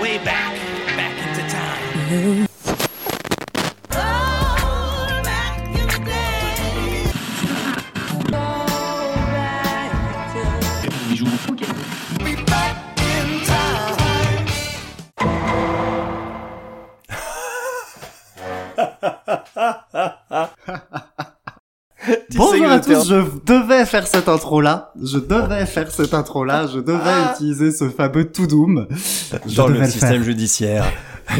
way back, back into time. Bonjour à tous, je devais faire cette intro-là. Je devais faire cette intro-là. Je devais Ah. utiliser ce fameux to doom. Dans le le système faire. judiciaire.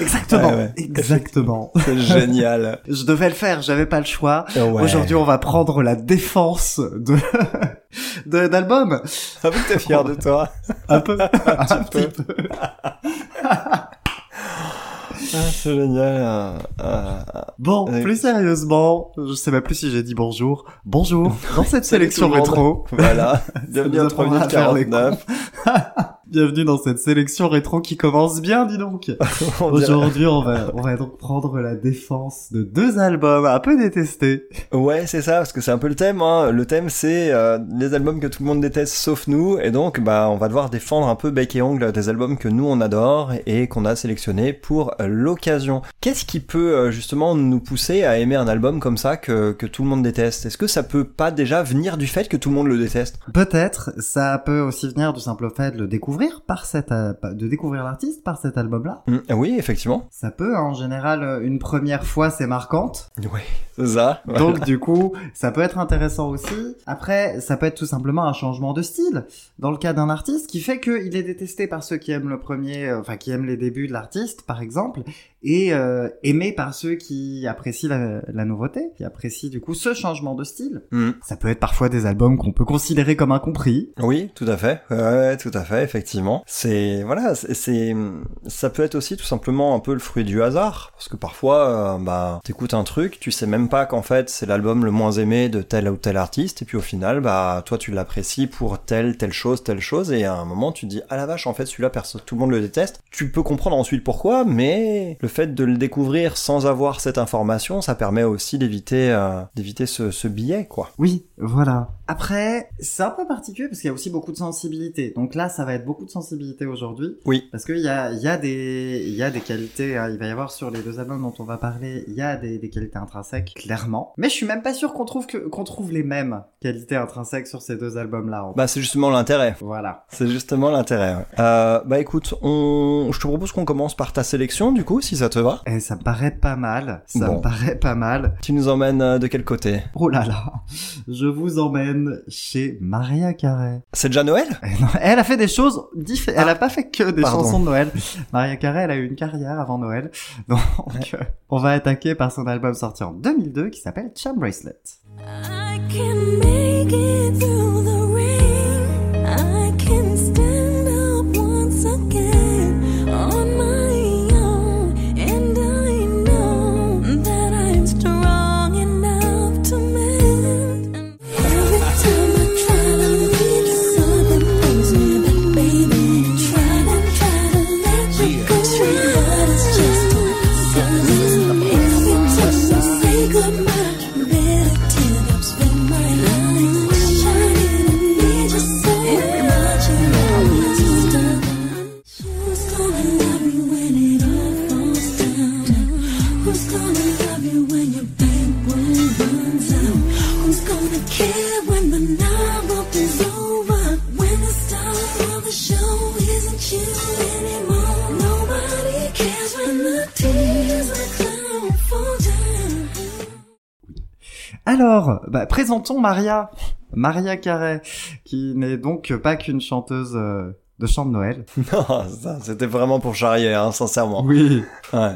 Exactement. Ouais, ouais. Exactement. C'est génial. Je devais le faire, j'avais pas le choix. Ouais. Aujourd'hui, on va prendre la défense de de- d'album. Ah oui, t'es fier de toi. Un peu. Un petit petit peu. Ah, c'est génial. Ah, ah, ah. Bon, Oui. plus sérieusement, je sais même plus si j'ai dit bonjour. Bonjour. Dans cette sélection rétro. Voilà. Bienvenue à 3 apprendra minutes à faire les 49. Bienvenue dans cette sélection rétro qui commence bien, dis donc. Aujourd'hui, on va, on va donc prendre la défense de deux albums un peu détestés. Ouais, c'est ça, parce que c'est un peu le thème. Hein. Le thème, c'est euh, les albums que tout le monde déteste sauf nous, et donc bah on va devoir défendre un peu bec et ongle des albums que nous on adore et qu'on a sélectionnés pour euh, l'occasion. Qu'est-ce qui peut euh, justement nous pousser à aimer un album comme ça que, que tout le monde déteste? Est-ce que ça peut pas déjà venir du fait que tout le monde le déteste? Peut-être, ça peut aussi venir du simple fait de le découvrir par cet, euh, de découvrir l'artiste par cet album-là. Hmm, Oui, effectivement. Ça peut, hein, en général, euh, une première fois, c'est marquante. C'est ça. Donc, du coup, ça peut être intéressant aussi. Après, ça peut être tout simplement un changement de style. Dans le cas d'un artiste qui fait qu'il est détesté par ceux qui aiment le premier, euh, enfin, qui aiment les débuts de l'artiste, par exemple, et euh, aimé par ceux qui apprécient la, la nouveauté, qui apprécient, du coup, ce changement de style. Hmm. Ça peut être parfois des albums qu'on peut considérer comme incompris. Oui, tout à fait. Ouais, tout à fait, effectivement. C'est voilà, c'est ça peut être aussi tout simplement un peu le fruit du hasard, parce que parfois, euh, bah, t'écoutes un truc, tu sais même pas qu'en fait c'est l'album le moins aimé de tel ou tel artiste, et puis au final, bah, toi tu l'apprécies pour telle telle chose, telle chose, et à un moment tu te dis ah la vache, en fait celui-là personne, tout le monde le déteste. Tu peux comprendre ensuite pourquoi, mais le fait de le découvrir sans avoir cette information, ça permet aussi d'éviter euh, d'éviter ce, ce biais, quoi. Oui, voilà. Après, c'est un peu particulier parce qu'il y a aussi beaucoup de sensibilité. Donc là, ça va être beaucoup de sensibilité aujourd'hui. Oui. Parce qu'il y a, il y a des, il y a des qualités, hein, il va y avoir sur les deux albums dont on va parler, il y a des, des qualités intrinsèques, clairement. Mais je suis même pas sûr qu'on trouve que, qu'on trouve les mêmes qualités intrinsèques sur ces deux albums-là. en fait. Bah c'est justement l'intérêt. Voilà. C'est justement l'intérêt. ouais. Euh, bah écoute, on... je te propose qu'on commence par ta sélection, du coup, si ça te va. Et ça me paraît pas mal. Ça Bon. me paraît pas mal. Tu nous emmènes euh, de quel côté? Oh là là. Je vous emmène chez Maria Carey. C'est déjà Noël? Eh non, Elle a fait des choses différentes. Elle a pas fait que des Pardon. chansons de Noël. Maria Carey, elle a eu une carrière avant Noël. Donc, on va attaquer par son album sorti en 2002 qui s'appelle Charm Bracelet. I can make it présentons Maria. Maria Carey, qui n'est donc pas qu'une chanteuse euh, de chant de Noël. Non, ça, c'était vraiment pour charrier, hein, sincèrement. Oui. Ouais.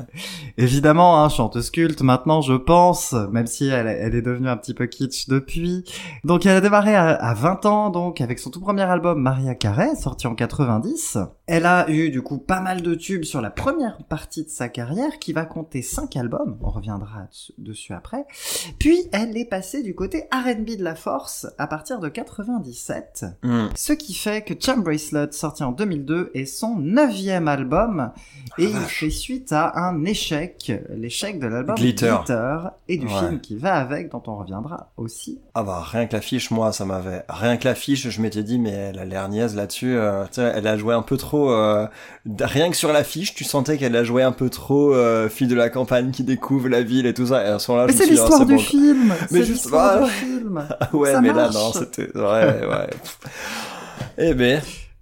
Évidemment, hein, chanteuse culte maintenant, je pense, même si elle, elle est devenue un petit peu kitsch depuis. Donc elle a démarré à, à 20 ans, donc avec son tout premier album Maria Carey, sorti en 90. Elle a eu du coup pas mal de tubes sur la première partie de sa carrière, qui va compter 5 albums, on reviendra dessus- après. Puis elle est passée du côté R&B de la force à partir de 97. Hmm. Ce qui fait que Charm Bracelet, sorti sorti en 2002, est son neuvième album et il fait suite à un échec, l'échec de l'album Glitter. et du Ouais. film qui va avec, dont on reviendra aussi. Ah bah rien que l'affiche, moi ça m'avait rien que l'affiche, je m'étais dit mais elle a l'air niaise là-dessus. euh, elle a joué un peu trop. euh, rien que sur l'affiche, tu sentais qu'elle a joué un peu trop euh, fille de la campagne qui découvre la ville et tout ça. Et à ce moment-là, Mais je me c'est dit, ah, l'histoire du bon. film. Mais c'est juste- l'histoire ah, du film. Ah ouais, Ça mais là non, c'était ouais ouais. Eh ben,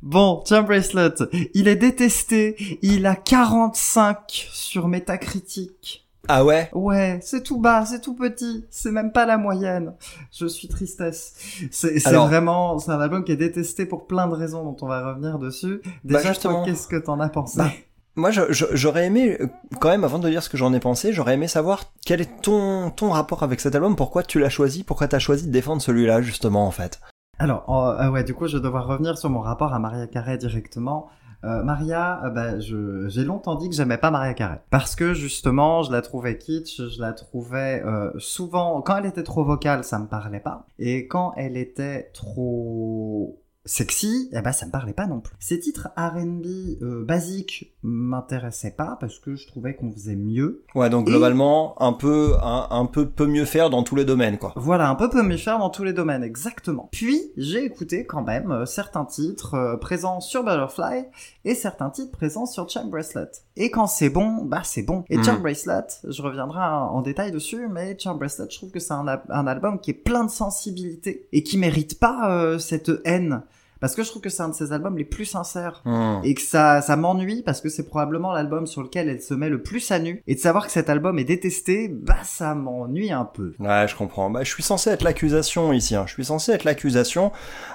Bon, John Bracelet, il est détesté. Il a 45 sur Metacritic. ah ouais? Ouais, c'est tout bas, c'est tout petit, c'est même pas la moyenne. Je suis tristesse. C'est Alors- vraiment, c'est un album qui est détesté pour plein de raisons dont on va revenir dessus. Déjà, toi, justement. qu'est-ce que t'en as pensé? Bah, Moi, j'aurais aimé, euh, quand même, avant de dire ce que j'en ai pensé, j'aurais aimé savoir quel est ton, ton rapport avec cet album, pourquoi tu l'as choisi, pourquoi t'as choisi de défendre celui-là, justement, en fait. Alors, euh, ah ouais, du coup, je vais devoir revenir sur mon rapport à Maria Carey directement. Euh, Maria, euh, bah, je- j'ai longtemps dit que j'aimais pas Maria Carey parce que justement, je la trouvais kitsch, je la trouvais euh, souvent quand elle était trop vocale, ça me parlait pas, et quand elle était trop sexy, eh ben ça me parlait pas non plus. Ces titres R&B euh, basiques m'intéressaient pas parce que je trouvais qu'on faisait mieux. Ouais, donc Et- globalement, un peu, un, un peu peut mieux faire dans tous les domaines, quoi. Voilà, un peu peut mieux faire dans tous les domaines, exactement. Puis, j'ai écouté quand même euh, certains titres euh, présents sur Butterfly et certains titres présents sur Charm Bracelet. Et quand c'est bon, bah c'est bon. Et. Charm Bracelet, je reviendrai en, en détail dessus, mais Charm Bracelet, je trouve que c'est un, un album qui est plein de sensibilité et qui mérite pas euh, cette haine. Parce que je trouve que c'est un de ses albums les plus sincères Hmm. et que ça, ça m'ennuie parce que c'est probablement l'album sur lequel elle se met le plus à nu. Et de savoir que cet album est détesté, bah ça m'ennuie un peu. Ouais, je comprends. Bah, je suis censé être l'accusation ici. Hein. Je suis censé être l'accusation.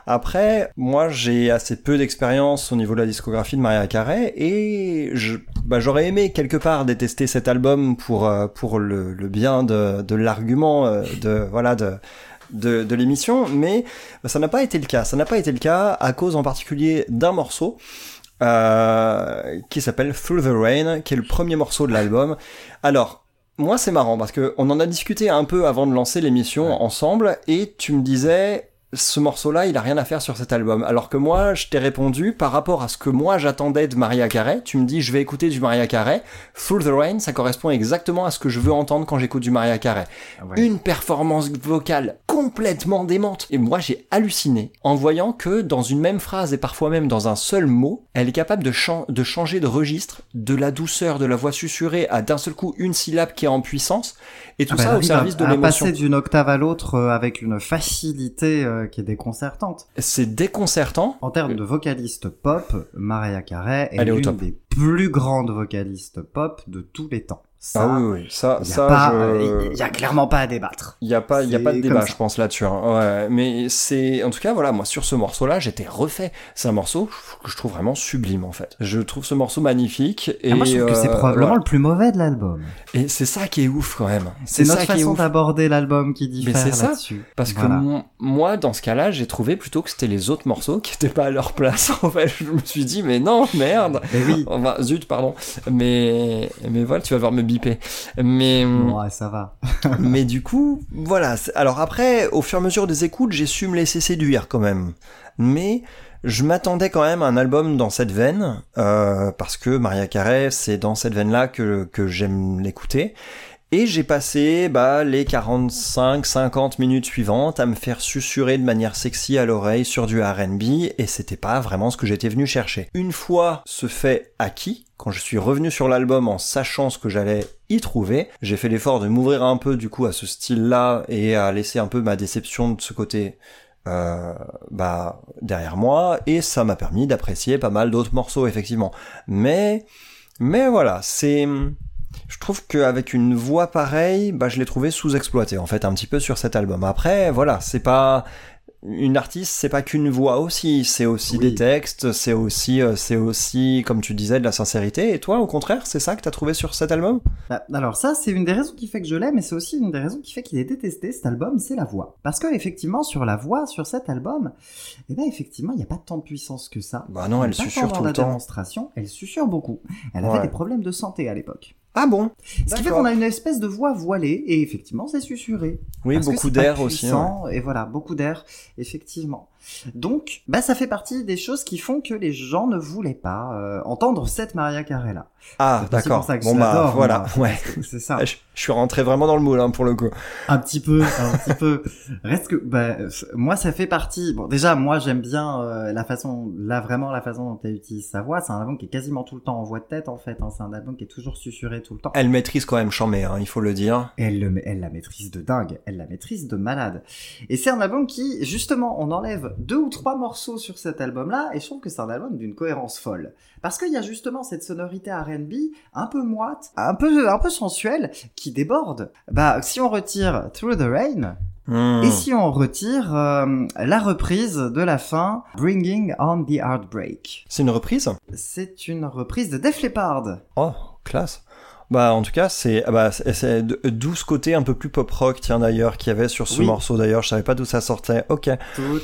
Après, moi, j'ai assez peu d'expérience au niveau de la discographie de Maria Carey et je, bah, j'aurais aimé quelque part détester cet album pour euh, pour le, le bien de, de l'argument euh, de voilà de de, de l'émission, mais ça n'a pas été le cas. Ça n'a pas été le cas à cause en particulier d'un morceau. euh, qui s'appelle Through the Rain, qui est le premier morceau de l'album. Alors, moi, c'est marrant parce que on en a discuté un peu avant de lancer l'émission ensemble et tu me disais ce morceau-là, il a rien à faire sur cet album. Alors que moi, je t'ai répondu par rapport à ce que moi j'attendais de Maria Carey. Tu me dis, je vais écouter du Maria Carey. Through the Rain, ça correspond exactement à ce que je veux entendre quand j'écoute du Maria Carey. Une performance vocale complètement démente. Et moi, j'ai halluciné en voyant que dans une même phrase et parfois même dans un seul mot, elle est capable de changer de registre, de la douceur de la voix susurrée à d'un seul coup une syllabe qui est en puissance, et tout Ah bah, ça au service à, de l'émotion. passer d'une octave à l'autre euh, avec une facilité euh, qui est déconcertante. C'est déconcertant. En termes de vocaliste pop, Mariah Carey est est l'une des plus grandes vocalistes pop de tous les temps. Ça, ah oui, oui, ça, y ça, pas, je- euh, y a clairement pas à débattre. Il y a pas, il y a C'est pas de débat, ça. je pense là-dessus. hein. Ouais, mais c'est, en tout cas, voilà, moi sur ce morceau-là, j'étais refait. C'est un morceau que je trouve vraiment sublime en fait. Je trouve ce morceau magnifique et Ah, moi, je trouve que c'est euh, probablement ouais. le plus mauvais de l'album. Et c'est ça qui est ouf quand même. C'est ça notre façon d'aborder l'album qui diffère c'est ça, là-dessus. Parce que Voilà. moi, dans ce cas-là, j'ai trouvé plutôt que c'était les autres morceaux qui étaient pas à leur place. En fait, je me suis dit, mais non, merde. Mais oui, Enfin, zut, pardon. Mais, mais voilà, tu vas voir me biper. Mais, ouais, ça va. mais du coup, voilà. Alors après, au fur et à mesure des écoutes, j'ai su me laisser séduire quand même. Mais je m'attendais quand même à un album dans cette veine, euh, parce que Maria Carey, c'est dans cette veine-là que, que j'aime l'écouter. Et j'ai passé bah, les 45-50 minutes suivantes à me faire susurrer de manière sexy à l'oreille sur du R&B, et c'était pas vraiment ce que j'étais venu chercher. Une fois ce fait acquis, quand je suis revenu sur l'album en sachant ce que j'allais y trouver, j'ai fait l'effort de m'ouvrir un peu du coup à ce style-là et à laisser un peu ma déception de ce côté euh, bah derrière moi et ça m'a permis d'apprécier pas mal d'autres morceaux effectivement mais mais voilà c'est je trouve qu'avec une voix pareille bah je l'ai trouvé sous-exploité en fait un petit peu sur cet album après voilà c'est pas une artiste, c'est pas qu'une voix aussi, c'est aussi Oui. des textes, c'est aussi, euh, c'est aussi, comme tu disais, de la sincérité. Et toi, au contraire, c'est ça que t'as trouvé sur cet album? Bah, alors ça, c'est une des raisons qui fait que je l'aime, mais c'est aussi une des raisons qui fait qu'il est détesté, cet album, c'est la voix. Parce que effectivement, sur la voix, sur cet album, eh ben effectivement, il n'y a pas tant de puissance que ça. Bah non, elle susurre tout le temps. démonstration, elle susurre beaucoup. Elle avait des problèmes de santé à l'époque. Ah bon? Ce qui fait qu'on a une espèce de voix voilée, et effectivement, c'est susurré. Oui, Parce beaucoup d'air aussi. Et voilà, beaucoup d'air, effectivement. Donc, bah, ça fait partie des choses qui font que les gens ne voulaient pas euh, entendre cette Maria là. Ah, d'accord. Bon bah voilà, moi. ouais. C'est ça. Je, je suis rentré vraiment dans le moule hein, pour le coup. Un petit peu, un petit peu. Reste que, bah, moi, ça fait partie. Bon, déjà, moi, j'aime bien euh, la façon, là, vraiment, la façon dont elle utilise sa voix. C'est un album qui est quasiment tout le temps en voix de tête, en fait. Hein. C'est un album qui est toujours susurré tout le temps. Elle maîtrise quand même Chambé, hein, il faut le dire. Elle, le, elle la maîtrise de dingue, elle la maîtrise de malade. Et c'est un album qui, justement, on enlève deux ou trois morceaux sur cet album-là, et je trouve que c'est un album d'une cohérence folle. Parce qu'il y a justement cette sonorité R&B, un peu moite, un peu, un peu sensuelle, qui déborde. Bah, si on retire Through the Rain, Hmm. et si on retire euh, la reprise de la fin, Bringing on the Heartbreak. C'est une reprise? C'est une reprise de Def Leppard. Oh, classe. Bah en tout cas, c'est ah bah, d'où ce côté un peu plus pop rock, tiens d'ailleurs, qu'il y avait sur ce Oui. morceau d'ailleurs, je savais pas d'où ça sortait. Ok.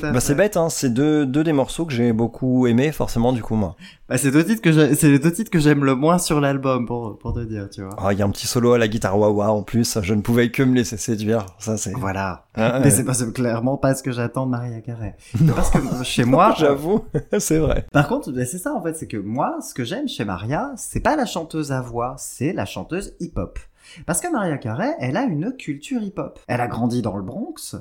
Bah c'est bête, hein, c'est deux, deux des morceaux que j'ai beaucoup aimé, forcément du coup moi. Bah, c'est deux titres que c'est les deux titres que j'aime le moins sur l'album pour pour te dire, tu vois. Ah, il y a un petit solo à la guitare wah en plus, je ne pouvais que me laisser séduire, ça c'est... Voilà. Ah, Mais c'est pas clairement pas ce que j'attends de Maria Carey. Parce que chez moi, J'avoue, c'est vrai. par contre, bah, c'est ça en fait, c'est que moi, ce que j'aime chez Maria, c'est pas la chanteuse à voix, c'est la chanteuse hip-hop. Parce que Maria Carey, elle a une culture hip-hop. Elle a grandi dans le Bronx,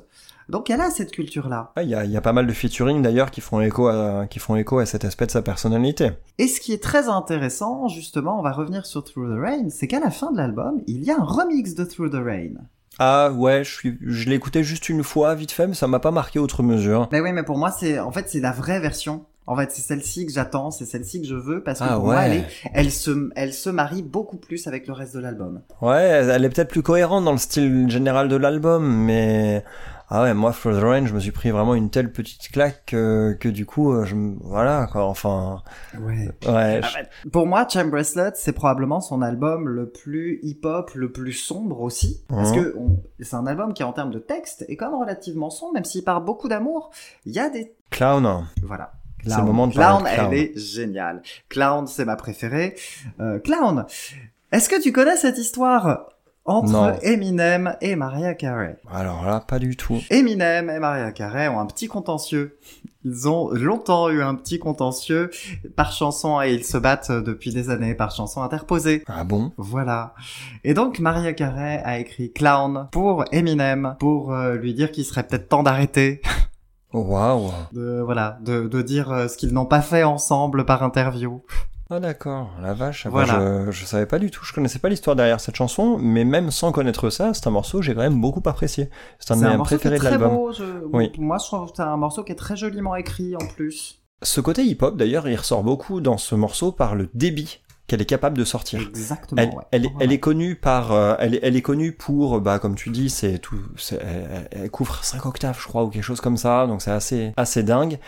donc elle a cette culture-là. Ah, Il y, a, il y a pas mal de featuring d'ailleurs qui font écho à, qui font écho à cet aspect de sa personnalité. Et ce qui est très intéressant, justement, on va revenir sur Through the Rain, c'est qu'à la fin de l'album, il y a un remix de Through the Rain. Ah ouais, je suis, je l'ai écouté juste une fois vite fait, mais ça m'a pas marqué outre mesure. Mais oui, mais pour moi, c'est en fait c'est la vraie version. En fait, c'est celle-ci que j'attends, c'est celle-ci que je veux parce que Ah pour moi, elle, ouais. est- elle se, elle se marie beaucoup plus avec le reste de l'album. Ouais, elle est peut-être plus cohérente dans le style général de l'album, mais ah ouais, moi For the Rain, je me suis pris vraiment une telle petite claque que, que du coup, euh, je, me- voilà quoi. Enfin, Ouais. ouais. Ah je- bah, Pour moi, Cham Bracelet, c'est probablement son album le plus hip-hop, le plus sombre aussi. Parce Mhm. que on- c'est un album qui, en termes de texte, est quand même relativement sombre, même s'il part beaucoup d'amour. Il y a des... Clown. Voilà. C'est le moment de Clown, de Clown. elle est géniale. Clown, c'est ma préférée. Euh, Clown, est-ce que tu connais cette histoire entre Non. Eminem et Mariah Carey? Alors là, pas du tout. Eminem et Mariah Carey ont un petit contentieux. Ils ont longtemps eu un petit contentieux par chanson et ils se battent depuis des années par chanson interposée. Ah bon? Voilà. Et donc Mariah Carey a écrit Clown pour Eminem pour euh, lui dire qu'il serait peut-être temps d'arrêter, Waouh. de voilà, de, de dire euh, ce qu'ils n'ont pas fait ensemble par interview. Ah d'accord, la vache. Voilà. je, je savais pas du tout, je connaissais pas l'histoire derrière cette chanson, mais même sans connaître ça, c'est un morceau que j'ai quand même beaucoup apprécié. C'est un de mes préférés de très l'album. beau. Je... Oui. Moi, je trouve que c'est un morceau qui est très joliment écrit en plus. Ce côté hip-hop, d'ailleurs, il ressort beaucoup dans ce morceau par le débit qu'elle est capable de sortir. Exactement. Elle, ouais. elle, est, Voilà. elle est connue par, euh, elle, est, elle est connue pour, bah, comme tu dis, c'est tout, elle, elle couvre 5 octaves, je crois, ou quelque chose comme ça, donc c'est assez, assez dingue.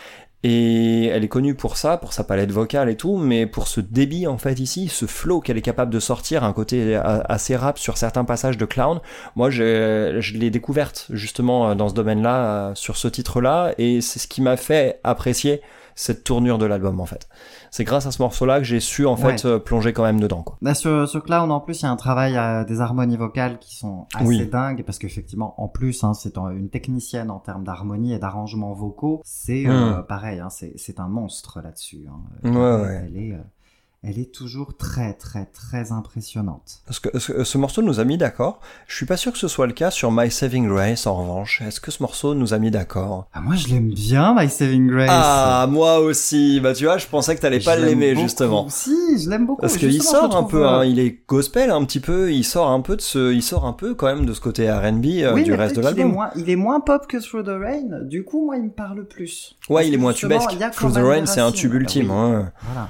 Et elle est connue pour ça, pour sa palette vocale et tout, mais pour ce débit en fait ici, ce flow qu'elle est capable de sortir, un côté assez rap sur certains passages de Clown. Moi, je, je l'ai découverte justement dans ce domaine-là, euh, sur ce titre-là, et c'est ce qui m'a fait apprécier cette tournure de l'album en fait. C'est grâce à ce morceau-là que j'ai su en Ouais. fait euh, plonger quand même dedans. Quoi. Là, sur, sur Clown, en plus, il y a un travail euh, des harmonies vocales qui sont assez Oui. dingues, parce qu'effectivement, en plus, hein, c'est un- une technicienne en termes d'harmonie et d'arrangements vocaux. C'est euh, pareil, hein, c'est un monstre là-dessus. hein. Hmm. Ouais, ouais. Elle est, elle est toujours très, très, très impressionnante. Parce que ce, ce morceau nous a mis d'accord. Je suis pas sûr que ce soit le cas sur My Saving Grace en revanche. Est-ce que ce morceau nous a mis d'accord? Ah, moi, je l'aime bien, My Saving Grace. Ah, moi aussi. Bah tu vois, je pensais que t'allais pas l'aimer justement. Si, je l'aime beaucoup. Parce qu'il sort un peu, euh, hein, il est gospel un petit peu, il sort un peu de ce, il sort un peu quand même de ce côté R&B euh, oui, du reste de l'album. moins- Il est moins pop que Through the Rain. Du coup, moi, il me parle plus. Ouais, Parce il est moins tubesque. il Through the Rain, c'est un tube Ah ultime. oui, hein. Voilà.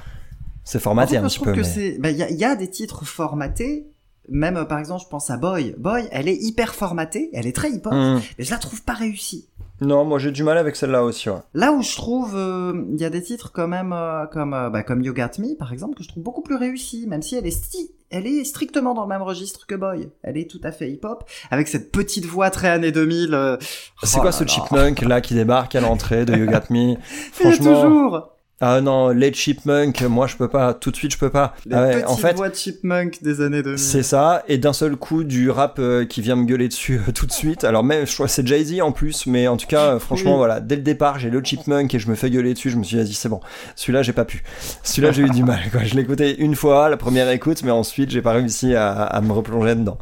C'est formaté En un petit peu. trouve que mais- ben, il y a, il y a des titres formatés. Même, euh, par exemple, je pense à Boy. Boy, elle est hyper formatée. Elle est très hip-hop. Hmm. Mais je la trouve pas réussie. Non, moi j'ai du mal avec celle-là aussi. Ouais. Là où je trouve, euh, il y a des titres quand même, euh, comme, euh, bah, comme You Got Me, par exemple, que je trouve beaucoup plus réussis. Même si elle est sti- elle est strictement dans le même registre que Boy. Elle est tout à fait hip-hop. Avec cette petite voix très années 2000. euh, C'est oh quoi là ce chipmunk là qui débarque à l'entrée de You Got Me Il est Franchement, toujours. Ah non, les Chipmunk, moi je peux pas, tout de suite je peux pas. Les Ah ouais, petites en fait, voix chipmunk des années 2000. c'est ça, et d'un seul coup du rap euh, qui vient me gueuler dessus euh, tout de suite. Alors même, je crois que c'est Jay-Z en plus, mais en tout cas, euh, franchement, Oui. voilà, dès le départ, j'ai le Chipmunk et je me fais gueuler dessus, je me suis dit, c'est bon. Celui-là, j'ai pas pu. Celui-là, j'ai eu du mal, quoi. Je l'ai écouté une fois, la première écoute, mais ensuite, j'ai pas réussi à, à me replonger dedans.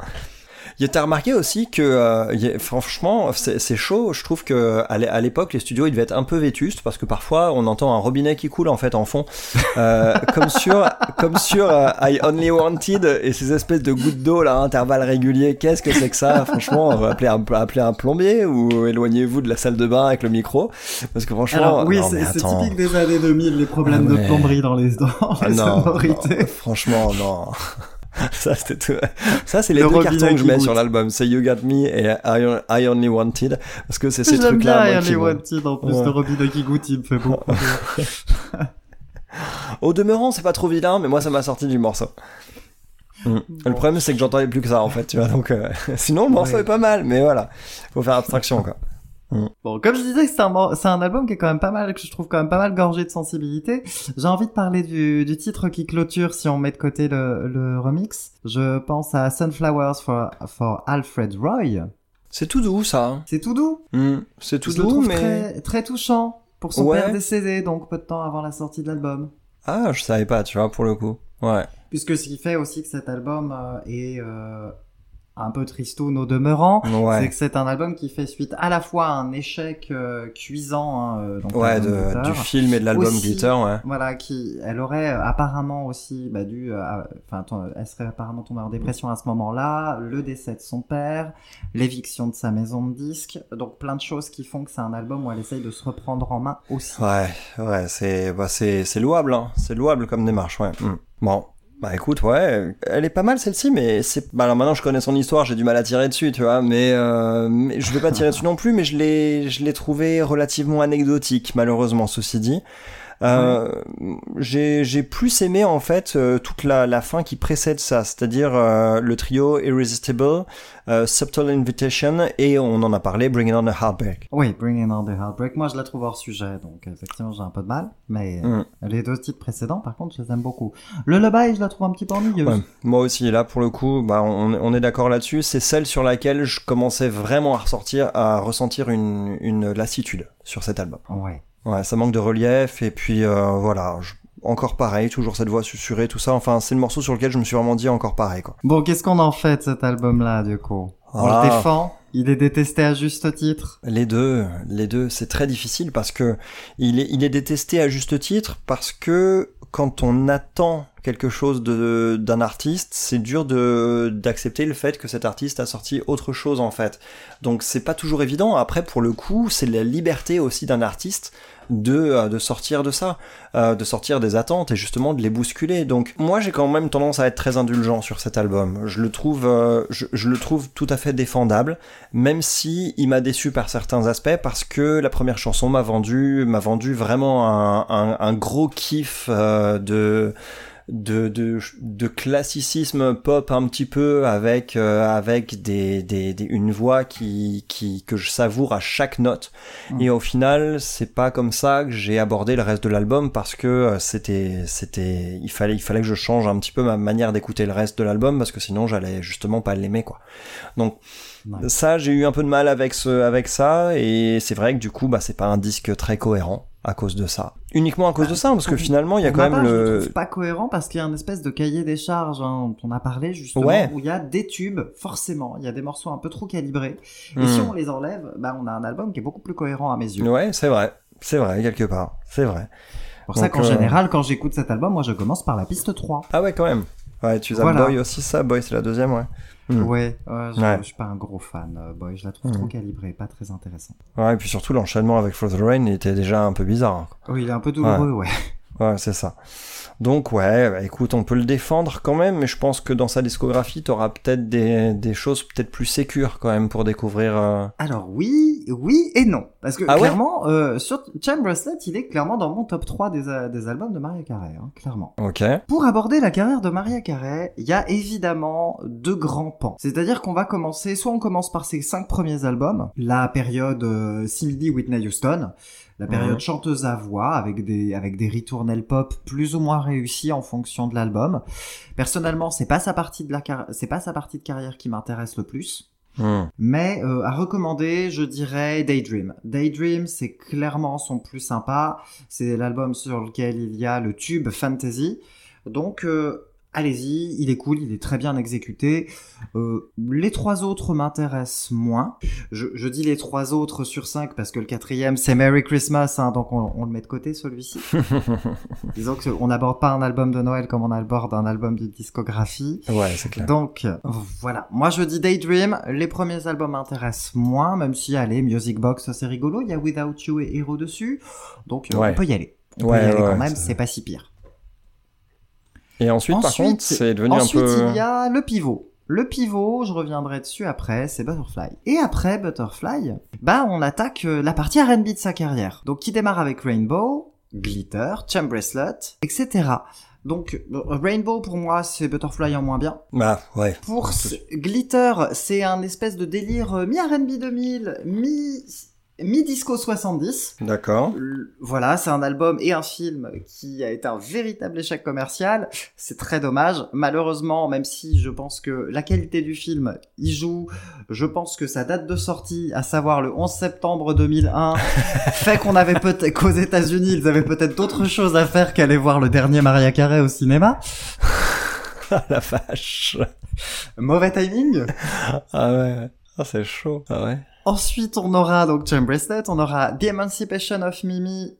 Y a- T'as remarqué aussi que, euh, a- franchement, c'est c'est chaud. Je trouve que à l'é- à l'époque, les studios ils devaient être un peu vétustes parce que parfois on entend un robinet qui coule en fait en fond, euh, comme sur, comme sur euh, I Only Wanted et ces espèces de gouttes d'eau là, à intervalles réguliers. Qu'est-ce que c'est que ça? Franchement, on va appeler un, appeler un plombier ou éloignez-vous de la salle de bain avec le micro parce que franchement, Alors oui, non, c'est typique des années 2000, les problèmes Ah de plomberie dans les, dans Ah les non, non, franchement, non. Ça, c'était tout. Ça, c'est les Le deux cartons que je mets goûte. sur l'album. C'est You Got Me et I, I Only Wanted. Parce que c'est ces trucs-là. Early vont- Wanted, en plus Ouais. de robinet qui goûte, il me fait beaucoup. Au demeurant, c'est pas trop vilain, mais moi, ça m'a sorti du morceau. Mm. Le problème, c'est que j'entendais plus que ça, en fait, tu vois. Donc, euh, sinon, le morceau Ouais. est pas mal, mais voilà. Faut faire abstraction, quoi. Bon, comme je disais, c'est un, mor- c'est un album qui est quand même pas mal, que je trouve quand même pas mal gorgé de sensibilité. J'ai envie de parler du, du titre qui clôture si on met de côté le, le remix. Je pense à Sunflowers for, for Alfred Roy. C'est tout doux, ça. hein. C'est tout doux. Mm. C'est tout je doux, mais. très, très touchant pour son Ouais. père décédé, donc peu de temps avant la sortie de l'album. Ah, je savais pas, tu vois, pour le coup. Ouais. Puisque ce qui fait aussi que cet album euh, est euh, un peu tristoun au demeurant, c'est Ouais. que c'est un album qui fait suite à la fois à un échec euh, cuisant hein, euh, Ouais, de, du film et de l'album Glitter, ouais. Voilà, qui, elle aurait euh, apparemment aussi, bah, dû, enfin, elle serait apparemment tombée en dépression à ce moment-là, le décès de son père, l'éviction de sa maison de disques, donc plein de choses qui font que c'est un album où elle essaye de se reprendre en main aussi. Ouais, ouais, c'est bah, c'est c'est louable, hein. c'est louable comme démarche, ouais. Mm. Bon, bah écoute, ouais, elle est pas mal celle-ci, mais c'est bah alors maintenant je connais son histoire, j'ai du mal à tirer dessus, tu vois, mais, euh, mais je vais pas tirer dessus non plus, mais je l'ai je l'ai trouvé relativement anecdotique, malheureusement, ceci dit. Euh, j'ai j'ai plus aimé en fait euh, toute la, la fin qui précède ça, c'est-à-dire euh, le trio Irresistible, euh, Subtle Invitation et on en a parlé Bring It On a Heartbreak. Oui, Bringing On the Heartbreak, moi je la trouve hors sujet, donc effectivement j'ai un peu de mal, mais euh, Mm. les deux titres précédents, par contre, je les aime beaucoup. Le Lullaby, je la trouve un petit peu ennuyeuse. Ouais, moi aussi, là, pour le coup, bah, on, on est d'accord là-dessus. C'est celle sur laquelle je commençais vraiment à ressortir, à ressentir une, une lassitude sur cet album. Ouais. Ouais, ça manque de relief, et puis euh, voilà, je- encore pareil, toujours cette voix susurrée, tout ça. Enfin, c'est le morceau sur lequel je me suis vraiment dit encore pareil, quoi. Bon, qu'est-ce qu'on en fait de cet album-là, du coup? On Ah. le défend? Il est détesté à juste titre Les deux, les deux, c'est très difficile parce que il est, détesté à juste titre parce que quand on attend quelque chose d'un artiste, c'est dur de d'accepter le fait que cet artiste a sorti autre chose en fait. Donc c'est pas toujours évident. Après pour le coup, c'est la liberté aussi d'un artiste de euh, de sortir de ça, euh, de sortir des attentes et justement de les bousculer. Donc moi j'ai quand même tendance à être très indulgent sur cet album. Je le trouve euh, je, le trouve tout à fait défendable même si il m'a déçu par certains aspects parce que la première chanson m'a vendu m'a vendu vraiment un, gros kiff de de, de, de classicisme pop un petit peu avec euh, avec des, des, des- une voix qui, qui que je savoure à chaque note Mm. et au final c'est pas comme ça que j'ai abordé le reste de l'album parce que euh, c'était c'était il fallait il fallait que je change un petit peu ma manière d'écouter le reste de l'album parce que sinon j'allais justement pas l'aimer quoi donc Ouais. ça, j'ai eu un peu de mal avec ce, avec ça, et c'est vrai que du coup, bah, c'est pas un disque très cohérent à cause de ça. Uniquement à cause de ça, parce que finalement, il y a quand même part, le trouve pas cohérent parce qu'il y a une espèce de cahier des charges hein, dont on a parlé justement Ouais. où il y a des tubes, forcément. Il y a des morceaux un peu trop calibrés. Et Hmm. si on les enlève, bah, on a un album qui est beaucoup plus cohérent à mes yeux. Ouais, c'est vrai. C'est vrai, quelque part. C'est vrai. C'est pour ça qu'en euh, général, quand j'écoute cet album, moi je commence par la piste 3. Ah ouais, quand même. Ouais, tu as Voilà. Boy aussi, ça. Boy, c'est la deuxième, ouais. Hmm. Ouais, je, Ouais. je suis pas un gros fan, euh, boy. Je la trouve Hmm. trop calibrée, pas très intéressante. Ouais, et puis surtout, l'enchaînement avec For the Rain était déjà un peu bizarre. Oui, il est un peu douloureux, ouais. Ouais, c'est ça. Donc ouais, bah, écoute, on peut le défendre quand même, mais je pense que dans sa discographie, t'auras peut-être des, des choses peut-être plus sécures quand même pour découvrir. euh, Alors oui, oui et non. Parce que Ah ouais clairement, euh, sur Bracelet, il est clairement dans mon top 3 des, euh, des albums de Maria Carey, hein, clairement. Ok. Pour aborder la carrière de Maria Carey, il y a évidemment deux grands pans. C'est-à-dire qu'on va commencer, soit on commence par ses cinq premiers albums, la période euh, Cindy Whitney Houston, la période chanteuse à voix avec des avec des ritournelles pop plus ou moins réussis en fonction de l'album. Personnellement, c'est pas sa partie de la car- c'est pas sa partie de carrière qui m'intéresse le plus. Hmm. Mais euh, à recommander, je dirais Daydream. Daydream, c'est clairement son plus sympa. C'est l'album sur lequel il y a le tube Fantasy. Donc, euh, allez-y, il est cool, il est très bien exécuté. Euh, les trois autres m'intéressent moins. Je, je dis les trois autres sur cinq parce que le quatrième, c'est Merry Christmas, hein, donc on, on le met de côté celui-ci. Disons qu'on n'aborde pas un album de Noël comme on aborde un album de discographie. Ouais, c'est clair. Donc voilà, moi je dis Daydream, les premiers albums m'intéressent moins, même si allez, Music Box c'est rigolo, il y a Without You et Hero dessus, donc euh, Ouais. on peut y aller. On Ouais, peut y aller ouais, quand même, c'est pas si pire. Et ensuite, par contre, c'est devenu ensuite, un peu. il y a le pivot. Le pivot, je reviendrai dessus après, c'est Butterfly. Et après Butterfly, bah on attaque euh, la partie R&B de sa carrière. Donc qui démarre avec Rainbow, Glitter, Charm Bracelet, etc. Donc euh, Rainbow pour moi c'est Butterfly en moins bien. Bah ouais. Pour Glitter, c'est un espèce de délire euh, mi R&B 2000, mi mi disco 70. D'accord. Voilà, c'est un album et un film qui a été un véritable échec commercial. C'est très dommage. Malheureusement, même si je pense que la qualité du film y joue, je pense que sa date de sortie, à savoir le 11 septembre 2001, fait qu'on avait peut-être qu'aux États-Unis, ils avaient peut-être d'autres choses à faire qu'aller voir le dernier Maria Carey au cinéma. Ah la vache. Mauvais timing. Ah ouais. Ah c'est chaud. Ah ouais. Ensuite, on aura donc Charm Bracelet, on aura The Emancipation of Mimi,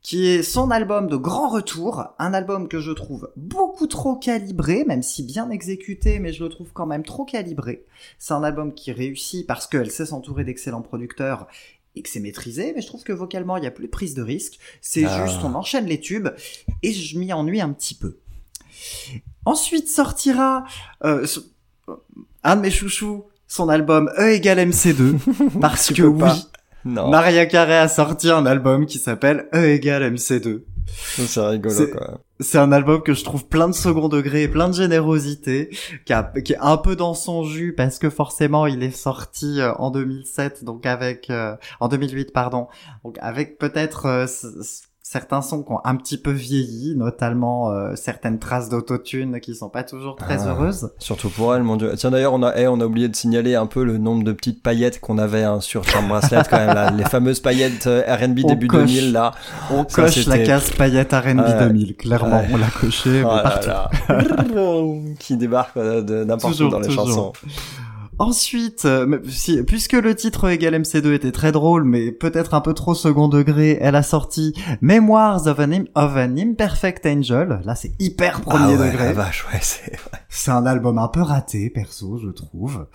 qui est son album de grand retour, un album que je trouve beaucoup trop calibré, même si bien exécuté, mais je le trouve quand même trop calibré. C'est un album qui réussit parce qu'elle sait s'entourer d'excellents producteurs et que c'est maîtrisé, mais je trouve que vocalement, il n'y a plus de prise de risque. C'est Ah. juste, on enchaîne les tubes, et je m'y ennuie un petit peu. Ensuite sortira euh, ce- un de mes chouchous, son album E égale MC2, parce que oui, pas. Non. Maria Carey a sorti un album qui s'appelle E égale MC2. C'est rigolo quoi. C'est un album que je trouve plein de second degré, plein de générosité, qui, a- qui est un peu dans son jus parce que forcément il est sorti euh, en 2007, donc avec euh, en 2008 pardon, donc avec peut-être euh, certains sons qui ont un petit peu vieilli, notamment euh, certaines traces d'autotune qui sont pas toujours très Ah. heureuses. Surtout pour elle, mon dieu. Tiens d'ailleurs, on a, eh, on a oublié de signaler un peu le nombre de petites paillettes qu'on avait hein, sur Charm Bracelet quand même là. Les fameuses paillettes euh, R&B On début coche. 2000 là. On Ça, coche la case paillette R&B Ouais. 2000, clairement, Ouais. on l'a coché Oh là partout. là. qui débarque euh, de n'importe où dans les toujours. chansons. Ensuite, euh, si- puisque le titre égal MC2 était très drôle, mais peut-être un peu trop second degré, elle a sorti Memoirs of an, Im- of an Imperfect Angel. Là, c'est hyper premier ah ouais, degré. La vache, ouais, c'est. C'est un album un peu raté, perso, je trouve.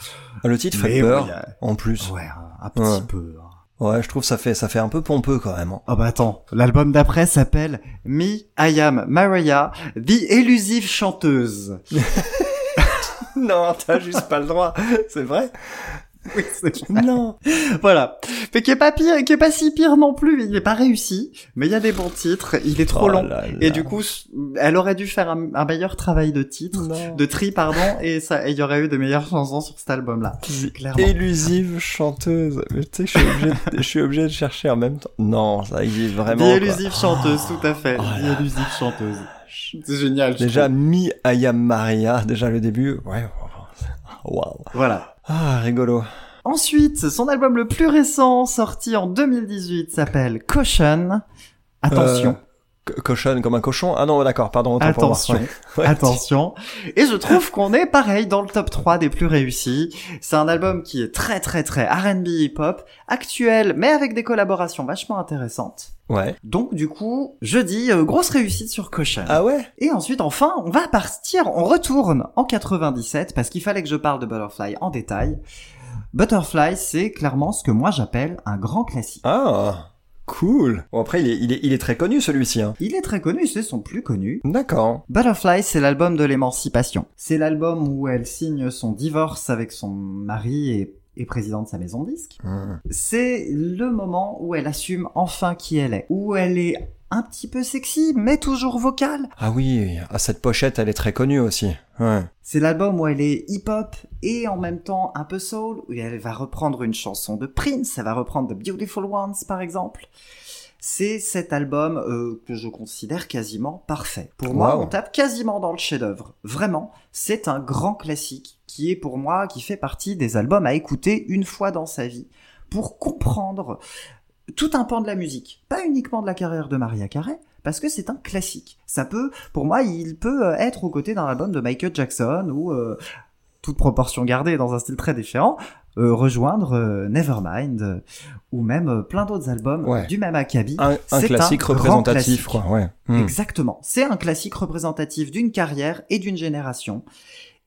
Le titre fait peur, euh, en plus. Ouais, un, un petit Ouais. peu. hein. Ouais, je trouve ça fait ça fait un peu pompeux quand même. Oh bah attends, l'album d'après s'appelle Me, I Am Mariah, The Elusive Chanteuse. non, t'as juste pas le droit. C'est vrai Oui, c'est Non. Voilà. Mais qui est pas pire, qui est pas si pire non plus. Il est pas réussi, mais il y a des bons titres. Il est trop Oh long. là là. Et du coup, elle aurait dû faire un, un meilleur travail de titre, Non. de tri, pardon, et ça, il y aurait eu de meilleures chansons sur cet album-là. Clairement. Élusive chanteuse. Mais tu sais, je suis obligé, de, je suis obligé de chercher en même temps. Non, ça existe vraiment. Elusive chanteuse, tout à fait. Oh Elusive chanteuse. C'est génial. je Déjà. Mi Ayam Maria, déjà le début. Ouais. Waouh. Voilà. Ah, rigolo. Ensuite, son album le plus récent, sorti en 2018, s'appelle Caution. Attention. Co- Cochonne comme un cochon. Ah non, d'accord, pardon. autant pour moi. Attention. Ouais. Attention. Et je trouve qu'on est pareil dans le top 3 des plus réussis. C'est un album qui est très très très R&B hip-hop, actuel, mais avec des collaborations vachement intéressantes. Ouais. Donc du coup, je dis euh, grosse réussite sur Caution. Ah ouais? Et ensuite, enfin, on va partir, on retourne en 97 parce qu'il fallait que je parle de Butterfly en détail. Butterfly, c'est clairement ce que moi j'appelle un grand classique. Ah Cool. Bon après il est, il est, il est très connu celui-ci. Hein. Il est très connu, c'est son plus connu. D'accord. Butterfly, c'est l'album de l'émancipation. C'est l'album où elle signe son divorce avec son mari et est président de sa maison de disques. Hmm. C'est le moment où elle assume enfin qui elle est, où elle est un petit peu sexy, mais toujours vocale. Ah oui, ah, cette pochette elle est très connue aussi. Ouais. C'est l'album où elle est hip-hop et en même temps un peu soul, où elle va reprendre une chanson de Prince, elle va reprendre The Beautiful Ones par exemple. C'est cet album euh, que je considère quasiment parfait. Pour moi, on tape quasiment dans le chef-d'œuvre. Vraiment, c'est un grand classique qui est pour moi, qui fait partie des albums à écouter une fois dans sa vie pour comprendre tout un pan de la musique, pas uniquement de la carrière de Maria Carey, parce que c'est un classique. Ça peut, pour moi, il peut euh, être aux côtés d'un album de Michael Jackson ou euh, toute proportion gardée dans un style très différent, euh, rejoindre euh, Nevermind euh, ou même plein d'autres albums Ouais. du même acabit. Un, classique représentatif classique. quoi. Ouais. Hmm. Exactement. C'est un classique représentatif d'une carrière et d'une génération.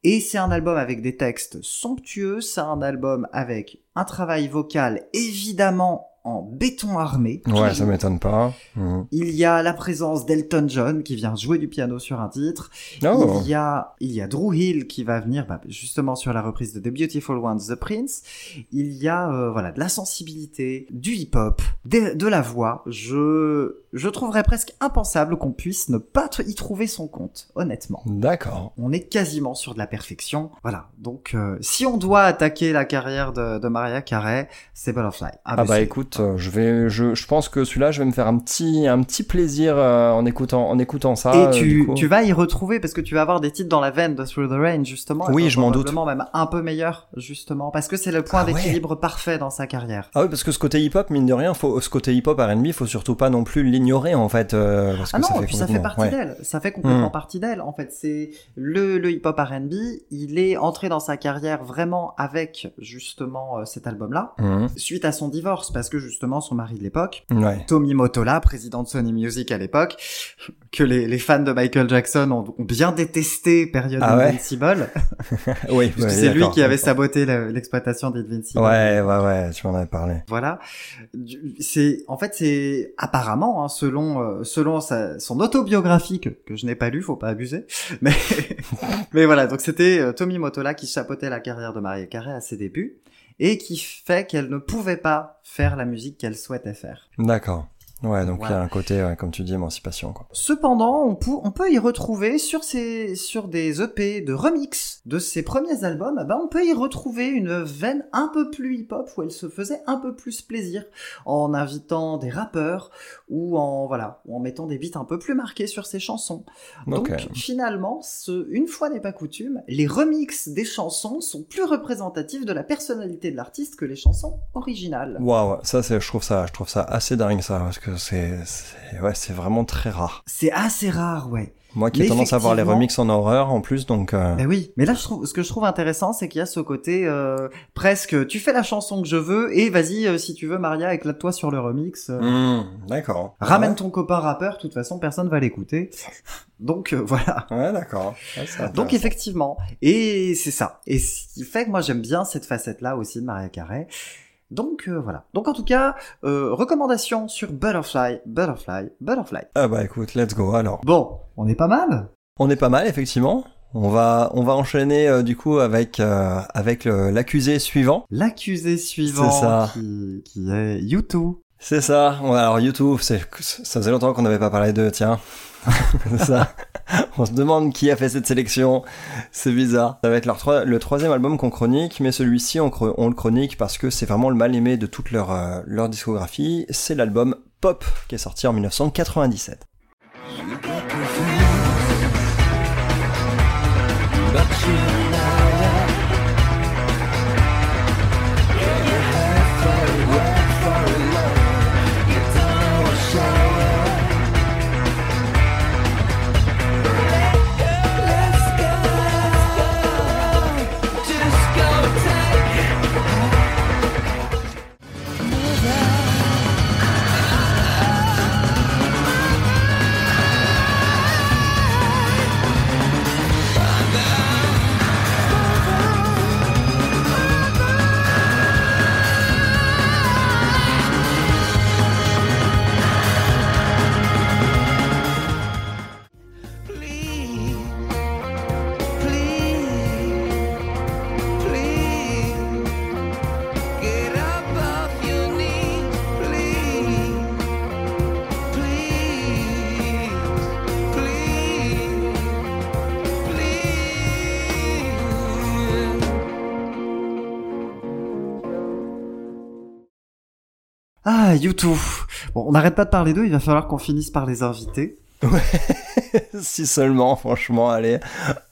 Et c'est un album avec des textes somptueux, c'est un album avec un travail vocal évidemment en béton armé. Ouais, ça m'étonne pas. Hmm. Il y a la présence d'Elton John qui vient jouer du piano sur un titre. Oh. Il y a, il y a Drew Hill qui va venir bah, justement sur la reprise de The Beautiful Ones, The Prince. Il y a euh, voilà de la sensibilité, du hip-hop, de, de la voix. Je, je trouverais presque impensable qu'on puisse ne pas y trouver son compte, honnêtement. D'accord. On est quasiment sur de la perfection. Voilà. Donc, euh, si on doit attaquer la carrière de, de Maria Carey, c'est Butterfly. Ah mais bah écoute, euh, je vais, je, je pense que celui-là, je vais me faire un petit, un petit plaisir euh, en écoutant, en écoutant ça. Et euh, tu, tu vas y retrouver parce que tu vas avoir des titres dans la veine de Through the Rain justement. Oui, je m'en doute. même un peu meilleur justement parce que c'est le point Ah ouais. d'équilibre parfait dans sa carrière. Ah oui, parce que ce côté hip-hop, mine de rien, faut, ce côté hip-hop R&B, faut surtout pas non plus l'ignorer en fait, euh, parce que Ah non, ça fait puis ça fait complètement- partie ouais. d'elle. Ça fait complètement Hmm. partie d'elle. En fait, c'est le, le hip-hop R&B. Il est entré dans sa carrière vraiment avec justement euh, cet album-là, Mhm. suite à son divorce, parce que justement son mari de l'époque, Ouais. Tommy Motola, président de Sony Music à l'époque, que les, les fans de Michael Jackson ont, ont bien détesté période Ah ouais? Invincible, oui, c'est lui qui avait saboté le- l'exploitation d'Invincible. Ouais, ouais, ouais, tu m'en avais parlé. Voilà. C'est, en fait, c'est apparemment, hein, selon euh, selon son autobiographie que, je n'ai pas lu, faut pas abuser. Mais mais voilà, donc c'était euh, Tommy Motola qui chapeautait la carrière de Maria Carey à ses débuts et qui fait qu'elle ne pouvait pas faire la musique qu'elle souhaitait faire. D'accord. Ouais, donc il y a un côté, ouais, comme tu dis, émancipation, quoi. Cependant, on peut, on peut y retrouver sur ces, sur des EP de remix de ses premiers albums, eh ben on peut y retrouver une veine un peu plus hip-hop où elle se faisait un peu plus plaisir en invitant des rappeurs ou en, voilà, ou en mettant des beats un peu plus marqués sur ses chansons. Donc, finalement, ce, une fois n'est pas coutume, les remixes des chansons sont plus représentatifs de la personnalité de l'artiste que les chansons originales. Waouh, ça c'est, je trouve ça, je trouve ça assez dingue ça, parce que c'est, c'est, ouais, c'est vraiment très rare. C'est assez rare, ouais. Moi qui ai tendance à voir les remixes en horreur en plus, donc. euh, Ben oui, mais là je trouve ce que je trouve intéressant c'est qu'il y a ce côté euh, presque tu fais la chanson que je veux et vas-y euh, si tu veux Maria éclate-toi sur le remix. euh, hmm, d'accord. Ramène Ouais. ton copain rappeur, de toute façon personne va l'écouter. Donc euh, voilà. Ouais, d'accord. Ouais, Donc effectivement, et c'est ça. Et ce qui fait que moi j'aime bien cette facette là aussi de Maria Carey. Donc euh, voilà. Donc en tout cas, euh, recommandation sur Butterfly, Butterfly, Butterfly. Ah bah écoute, let's go alors. Bon, on est pas mal. On est pas mal effectivement. On va, on va enchaîner euh, du coup avec euh, avec l'accusé suivant. L'accusé suivant C'est ça. Qui, qui est YouTube. C'est ça. Alors YouTube, ça faisait longtemps qu'on n'avait pas parlé d'eux, tiens. Ça. On se demande qui a fait cette sélection. C'est bizarre. Ça va être leur le troisième album qu'on chronique, mais celui-ci on le chronique parce que c'est vraiment le mal aimé de toute leur euh, leur discographie. C'est l'album Pop qui est sorti en 1997. Ah, YouTube. Bon, on n'arrête pas de parler d'eux, il va falloir qu'on finisse par les inviter. si seulement, franchement, allez.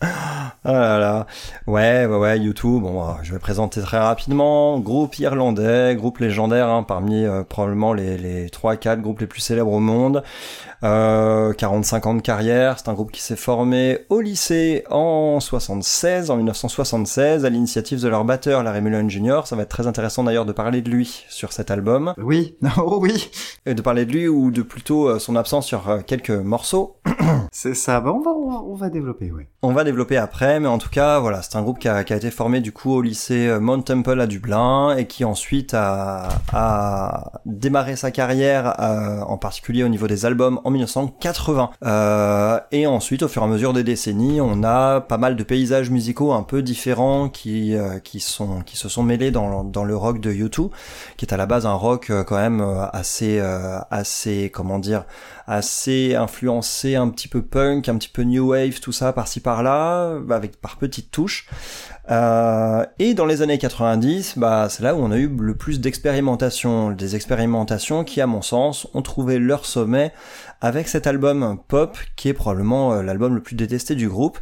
Ah là là. Ouais, ouais, ouais, YouTube. Bon, euh, je vais présenter très rapidement. Groupe irlandais, groupe légendaire, hein, parmi euh, probablement les, les 3-4 groupes les plus célèbres au monde. Euh, 45 ans de carrière. C'est un groupe qui s'est formé au lycée en 76, en 1976, à l'initiative de leur batteur, Larry Mullen Jr. Ça va être très intéressant d'ailleurs de parler de lui sur cet album. Oui, oh oui, Et de parler de lui ou de plutôt euh, son absence sur euh, quelques morceaux. c'est ça. Bah, on va, on va, on va développer, ouais. On va développer après, mais en tout cas, voilà, c'est un groupe qui a, qui a été formé du coup au lycée euh, Mount Temple à Dublin et qui ensuite a, a démarré sa carrière, euh, en particulier au niveau des albums, en 1980. Euh, et ensuite, au fur et à mesure des décennies, on a pas mal de paysages musicaux un peu différents qui euh, qui sont qui se sont mêlés dans dans le rock de U2, qui est à la base un rock euh, quand même euh, assez assez comment dire assez influencé, un petit peu punk, un petit peu new wave, tout ça par-ci par-là, avec par petites touches. Euh, et dans les années 90, bah, c'est là où on a eu le plus d'expérimentations, des expérimentations qui, à mon sens, ont trouvé leur sommet avec cet album Pop, qui est probablement euh, l'album le plus détesté du groupe.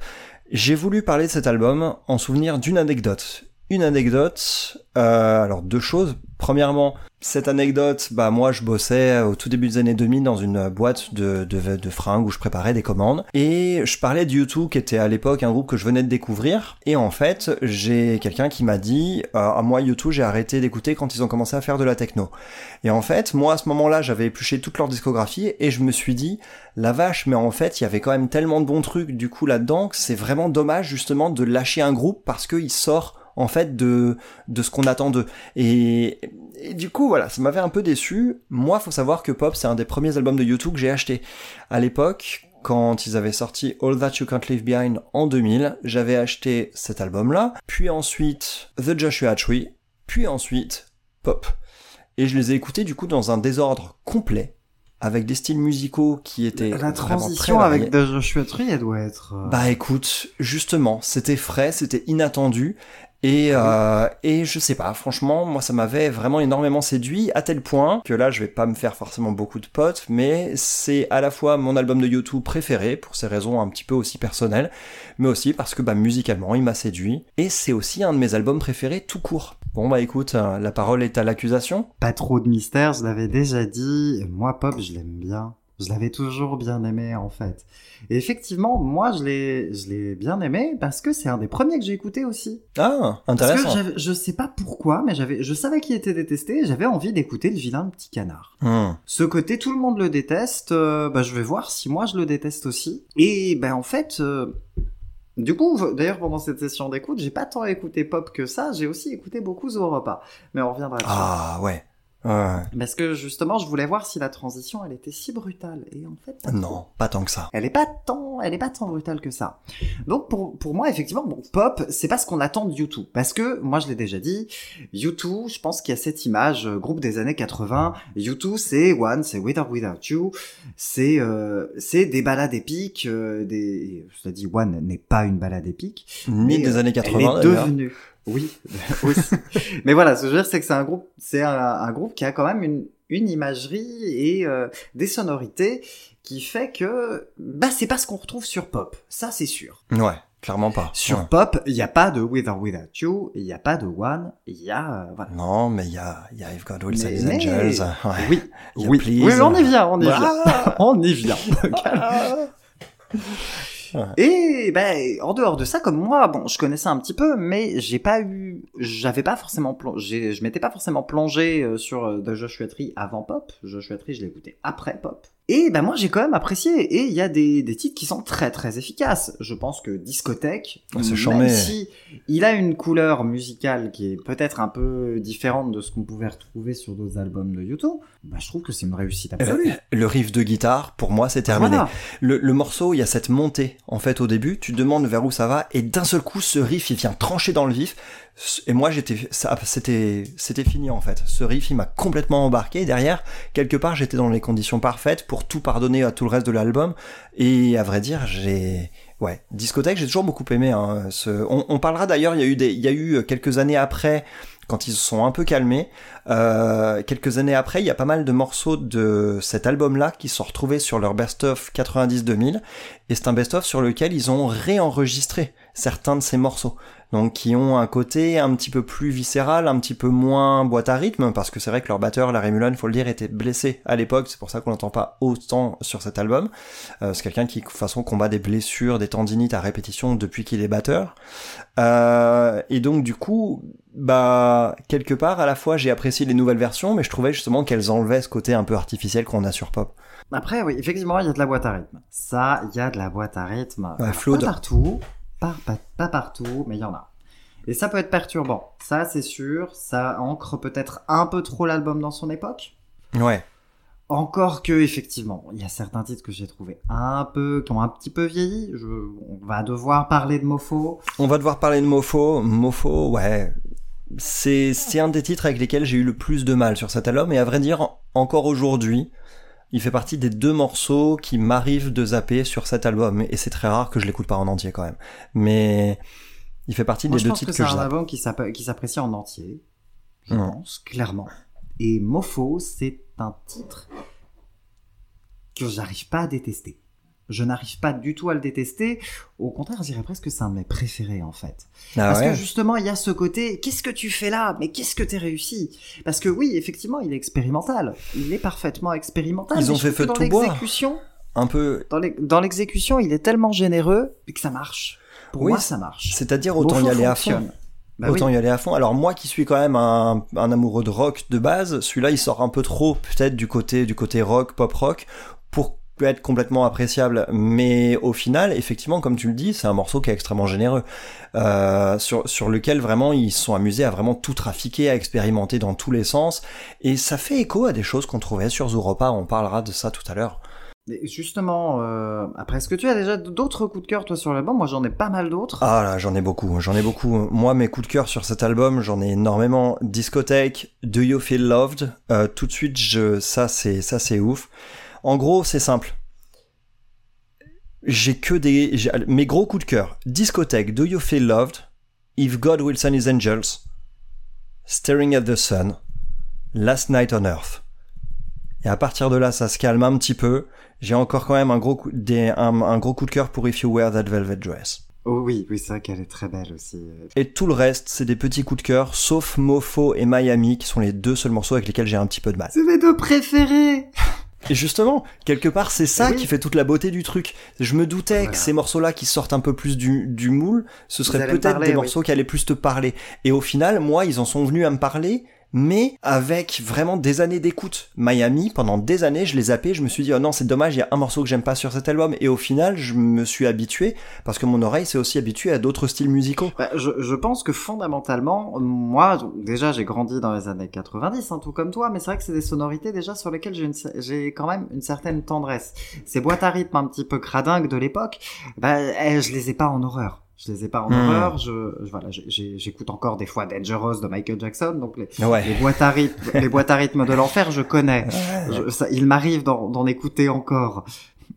J'ai voulu parler de cet album en souvenir d'une anecdote. Une anecdote, euh, alors deux choses. Premièrement, cette anecdote, bah moi je bossais au tout début des années 2000 dans une boîte de, de, de fringues où je préparais des commandes. Et je parlais de U2 qui était à l'époque un groupe que je venais de découvrir. Et en fait j'ai quelqu'un qui m'a dit euh, moi U2 j'ai arrêté d'écouter quand ils ont commencé à faire de la techno. Et en fait moi à ce moment-là j'avais épluché toute leur discographie et je me suis dit la vache mais en fait il y avait quand même tellement de bons trucs du coup là-dedans que c'est vraiment dommage justement de lâcher un groupe parce qu'il sort en fait de de ce qu'on attend d'eux. Et, et du coup voilà ça m'avait un peu déçu. Moi faut savoir que Pop c'est un des premiers albums de YouTube que j'ai acheté. À l'époque quand ils avaient sorti All That You Can't Leave Behind en 2000 j'avais acheté cet album là puis ensuite The Joshua Tree puis ensuite Pop. Et je les ai écoutés du coup dans un désordre complet avec des styles musicaux qui étaient La très transition avec The Joshua Tree, elle doit être... euh, Bah écoute, justement, c'était frais, c'était inattendu. Et, euh, et je sais pas, franchement, moi ça m'avait vraiment énormément séduit, à tel point que là je vais pas me faire forcément beaucoup de potes, mais c'est à la fois mon album de YouTube préféré, pour ces raisons un petit peu aussi personnelles, mais aussi parce que bah musicalement il m'a séduit, et c'est aussi un de mes albums préférés tout court. Bon bah écoute, euh, la parole est à l'accusation. pas trop de mystère, je l'avais déjà dit. Moi, Pop, je l'aime bien. Je l'avais toujours bien aimé, en fait. Et effectivement, moi, je l'ai, je l'ai bien aimé parce que c'est un des premiers que j'ai écouté aussi. Ah, Parce que intéressant. je sais pas pourquoi, mais j'avais, je savais qu'il était détesté et j'avais envie d'écouter le vilain petit canard. Hmm. Ce côté, tout le monde le déteste, euh, bah, je vais voir si moi je le déteste aussi. Et ben en fait, euh, du coup, d'ailleurs pendant cette session d'écoute, j'ai pas tant écouté Pop que ça, j'ai aussi écouté beaucoup Europa. Mais on reviendra dessus. Ah ouais. Ouais. Parce que justement, je voulais voir si la transition, elle était si brutale. Et en fait, pas trop. Non, pas tant que ça. Elle est pas tant, elle est pas tant brutale que ça. Donc pour, pour moi, effectivement, bon, pop, c'est pas ce qu'on attend de U2. Parce que, moi je l'ai déjà dit, U2, je pense qu'il y a cette image, euh, groupe des années 80. U2, c'est One, c'est With or Without You. C'est, euh, c'est des balades épiques, euh, des, je l'ai dit, One n'est pas une balade épique. Ni Mais, des euh, années Elle 80 est d'ailleurs. devenue. Oui, aussi. Mais voilà, ce que je veux dire, c'est que c'est un groupe, c'est un, un groupe qui a quand même une, une imagerie et euh, des sonorités qui fait que bah c'est pas ce qu'on retrouve sur Pop, ça c'est sûr. Ouais, clairement pas. Sur Ouais. Pop, il y a pas de With or Without You, il y a pas de One, il y a euh, voilà. Non, mais il y a, il y a I've Got His mais- Angels. Ouais. Oui, oui, oui, on y vient, on y vient, on y vient. Et ben en dehors de ça, comme moi, bon, je connaissais un petit peu, mais j'ai pas eu, j'avais pas forcément plongé, je m'étais pas forcément plongé euh, sur euh, The Joshua Tree avant Pop. Joshua Tree, je l'ai écouté après Pop. Et ben moi j'ai quand même apprécié et il y a des, des titres qui sont très très efficaces. Je pense que Discothèque, Ouais, c'est même charmé. si il a une couleur musicale qui est peut-être un peu différente de ce qu'on pouvait retrouver sur d'autres albums de YouTube, bah, je trouve que c'est une réussite absolue. Euh, Le riff de guitare, pour moi, c'est terminé. Voilà. Le, le morceau, il y a cette montée, en fait, au début, tu demandes vers où ça va, et d'un seul coup, ce riff, il vient trancher dans le vif. Et moi, j'étais, ça, c'était, c'était fini, en fait. Ce riff, il m'a complètement embarqué. Derrière, quelque part, j'étais dans les conditions parfaites pour tout pardonner à tout le reste de l'album. Et à vrai dire, j'ai, ouais, discothèque, j'ai toujours beaucoup aimé. Hein, ce... on, on parlera d'ailleurs, il y a eu des, il y a eu quelques années après, quand ils se sont un peu calmés, euh, quelques années après, il y a pas mal de morceaux de cet album-là qui sont retrouvés sur leur best-of 90-2000, et c'est un best-of sur lequel ils ont réenregistré certains de ces morceaux. Donc qui ont un côté un petit peu plus viscéral, un petit peu moins boîte à rythme, parce que c'est vrai que leur batteur, Larry Mullen, faut le dire, était blessé à l'époque, c'est pour ça qu'on n'entend pas autant sur cet album. Euh, c'est quelqu'un qui, de toute façon, combat des blessures, des tendinites à répétition depuis qu'il est batteur. Euh, et donc du coup, bah quelque part, à la fois j'ai apprécié les nouvelles versions, mais je trouvais justement qu'elles enlevaient ce côté un peu artificiel qu'on a sur Pop. Après, oui, effectivement, il y a de la boîte à rythme. Ça, il y a de la boîte à rythme. Ouais, partout, pas, pas, pas partout, mais il y en a. Et ça peut être perturbant. Ça, c'est sûr. Ça ancre peut-être un peu trop l'album dans son époque. Ouais. Encore que, effectivement, il y a certains titres que j'ai trouvé un peu, qui ont un petit peu vieilli. Je, on va devoir parler de Mofo. On va devoir parler de Mofo. Mofo, ouais. C'est, c'est un des titres avec lesquels j'ai eu le plus de mal sur cet album, et à vrai dire, encore aujourd'hui, il fait partie des deux morceaux qui m'arrivent de zapper sur cet album, et c'est très rare que je l'écoute pas en entier quand même. Mais il fait partie Moi, des deux titres que que, c'est je un album qui s'app- qui s'apprécie en entier. Je pense, clairement. Et Mofo, c'est un titre que j'arrive pas à détester. Je n'arrive pas du tout à le détester. Au contraire, je dirais presque que c'est un de mes préférés, en fait. Ah Parce ouais que justement, il y a ce côté, qu'est-ce que tu fais là? Mais qu'est-ce que t'es réussi? Parce que oui, effectivement, il est expérimental. Il est parfaitement expérimental. Ils ont fait feu de tout bois. Un peu, dans l'ex- dans l'exécution, il est tellement généreux que ça marche. Pour Oui, moi, ça marche. c'est-à-dire autant y aller à fond. Bah oui. Autant y aller à fond. Alors moi qui suis quand même un, un amoureux de rock de base, celui-là il sort un peu trop peut-être du côté du côté rock, pop rock pour être complètement appréciable. Mais au final, effectivement, comme tu le dis, c'est un morceau qui est extrêmement généreux, euh, sur sur lequel vraiment ils se sont amusés à vraiment tout trafiquer, à expérimenter dans tous les sens. Et ça fait écho à des choses qu'on trouvait sur Zuropa. On parlera de ça tout à l'heure. Justement, euh, après, est-ce que tu as déjà d'autres coups de cœur, toi, sur l'album? Moi, j'en ai pas mal d'autres. Ah là, j'en ai beaucoup, j'en ai beaucoup. Moi, mes coups de cœur sur cet album, j'en ai énormément. Discothèque, Do You Feel Loved? Euh, Tout de suite, je, ça c'est, ça c'est ouf. En gros, c'est simple. J'ai que des, mes gros coups de cœur. Discothèque, Do You Feel Loved If God Will Send His Angels, Staring at the Sun, Last Night on Earth. Et à partir de là, ça se calme un petit peu. J'ai encore quand même un gros coup, des, un, un gros coup de cœur pour If You Wear That Velvet Dress. Oh oui, oui, c'est vrai qu'elle est très belle aussi. Et tout le reste, c'est des petits coups de cœur, sauf Mofo et Miami, qui sont les deux seuls morceaux avec lesquels j'ai un petit peu de mal. C'est mes deux préférés Et justement, quelque part, c'est ça Oui. qui fait toute la beauté du truc. Je me doutais Voilà. que ces morceaux-là qui sortent un peu plus du, du moule, ce seraient peut-être des oui. morceaux qui allaient plus te parler. Et au final, moi, ils en sont venus à me parler, mais avec vraiment des années d'écoute. Miami, pendant des années, je les zappais, je me suis dit, oh non, c'est dommage, il y a un morceau que j'aime pas sur cet album. Et au final, je me suis habitué, parce que mon oreille s'est aussi habituée à d'autres styles musicaux. Bah, je, je pense que fondamentalement, moi, déjà, j'ai grandi dans les années 90, hein, tout comme toi, mais c'est vrai que c'est des sonorités déjà sur lesquelles j'ai, quand même une certaine tendresse. Ces boîtes à rythme un petit peu cradingues de l'époque, bah, eh, je les ai pas en horreur. Je les ai pas en Hmm. horreur. Je, je- voilà, j'écoute encore des fois Dangerous de Michael Jackson, donc les, Ouais. les boîtes à rythme, les boîtes à rythme de l'enfer, je connais. Je- ça, il m'arrive d'en, écouter encore.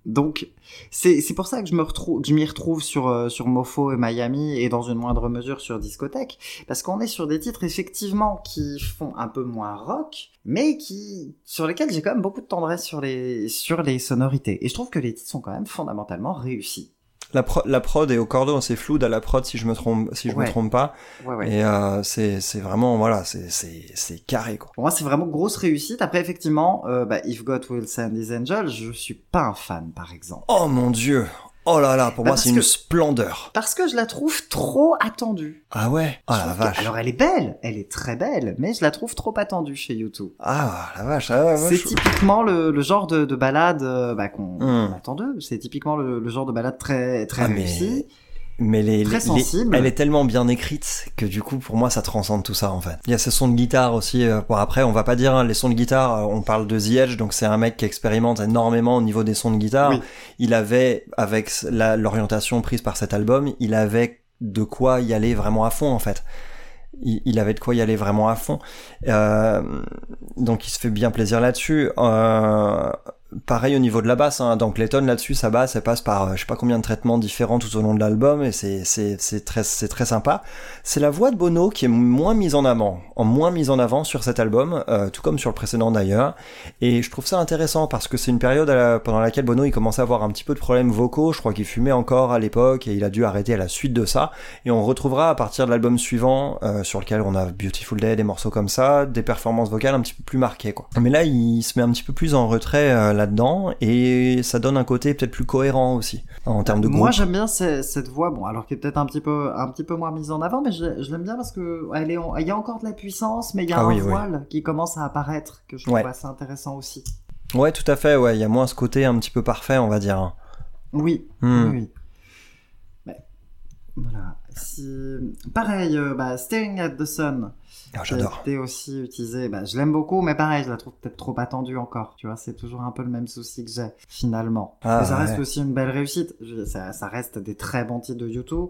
Donc, c'est, c'est pour ça que je me retrouve, que je m'y retrouve sur, euh, sur Mofo et Miami et dans une moindre mesure sur Discothèque. Parce qu'on est sur des titres, effectivement, qui font un peu moins rock, mais qui, sur lesquels j'ai quand même beaucoup de tendresse sur les, sur les sonorités. Et je trouve que les titres sont quand même fondamentalement réussis. La, pro- la prod est au cordon, c'est flou à la prod si je me trompe, si je Ouais. me trompe pas. Ouais, ouais. Et euh, c'est c'est vraiment voilà, c'est c'est c'est carré quoi. Pour moi, c'est vraiment grosse réussite. Après, effectivement, euh, bah, If God Will Send His Angels, je suis pas un fan, par exemple. Oh mon dieu. Oh là là, pour Bah, moi c'est une que- splendeur. Parce que je la trouve trop attendue. Ah ouais? Ah la que- vache. Alors elle est belle, elle est très belle, mais je la trouve trop attendue chez YouTube. Ah la vache. Ah, ouais, c'est je- typiquement le, le genre de, de balade euh, bah, qu'on Hmm. on attend d'eux. C'est typiquement le, le genre de balade très très Ah, mais- réussi. Mais les, Très les- elle est tellement bien écrite que du coup pour moi ça transcende tout ça en fait. Il y a ce son de guitare aussi. euh, Bon après on va pas dire hein, les sons de guitare. euh, On parle de The Edge donc c'est un mec qui expérimente énormément au niveau des sons de guitare. Oui. Il avait avec l'orientation prise par cet album, il avait de quoi y aller vraiment à fond en fait. Il, il avait de quoi y aller vraiment à fond. Euh, donc il se fait bien plaisir là-dessus. Euh, pareil au niveau de la basse, hein. dans Clayton là-dessus, sa basse, elle passe par euh, je sais pas combien de traitements différents tout au long de l'album et c'est très très sympa. C'est la voix de Bono qui est moins mise en avant, en moins mise en avant sur cet album, euh, tout comme sur le précédent d'ailleurs. Et je trouve ça intéressant parce que c'est une période pendant laquelle Bono il commençait à avoir un petit peu de problèmes vocaux. Je crois qu'il fumait encore à l'époque et il a dû arrêter à la suite de ça. Et on retrouvera à partir de l'album suivant, euh, sur lequel on a Beautiful Day, des morceaux comme ça, des performances vocales un petit peu plus marquées quoi. Mais là il se met un petit peu plus en retrait euh, là-dedans et ça donne un côté peut-être plus cohérent aussi en termes de groupe. Moi, j'aime bien ce- cette voix, bon, alors qu'elle est peut-être un petit peu, un petit peu moins mise en avant, mais je, je l'aime bien parce que elle est, en- il y a encore de la puissance, mais il y a Ah un oui, oui. voile qui commence à apparaître que je trouve Ouais. assez intéressant aussi. Ouais, tout à fait. Ouais, il y a moins ce côté un petit peu parfait, on va dire. Oui, Hmm. oui, oui. Mais, voilà. Si... Pareil, euh, bah, Staring at the Sun. Ah, qui a J'adore. été aussi utilisé. Bah, je l'aime beaucoup, mais pareil, je la trouve peut-être trop attendue encore. Tu vois, c'est toujours un peu le même souci que j'ai, finalement. Ah, mais ça reste aussi une belle réussite. Ça, ça reste des très bons titres de YouTube.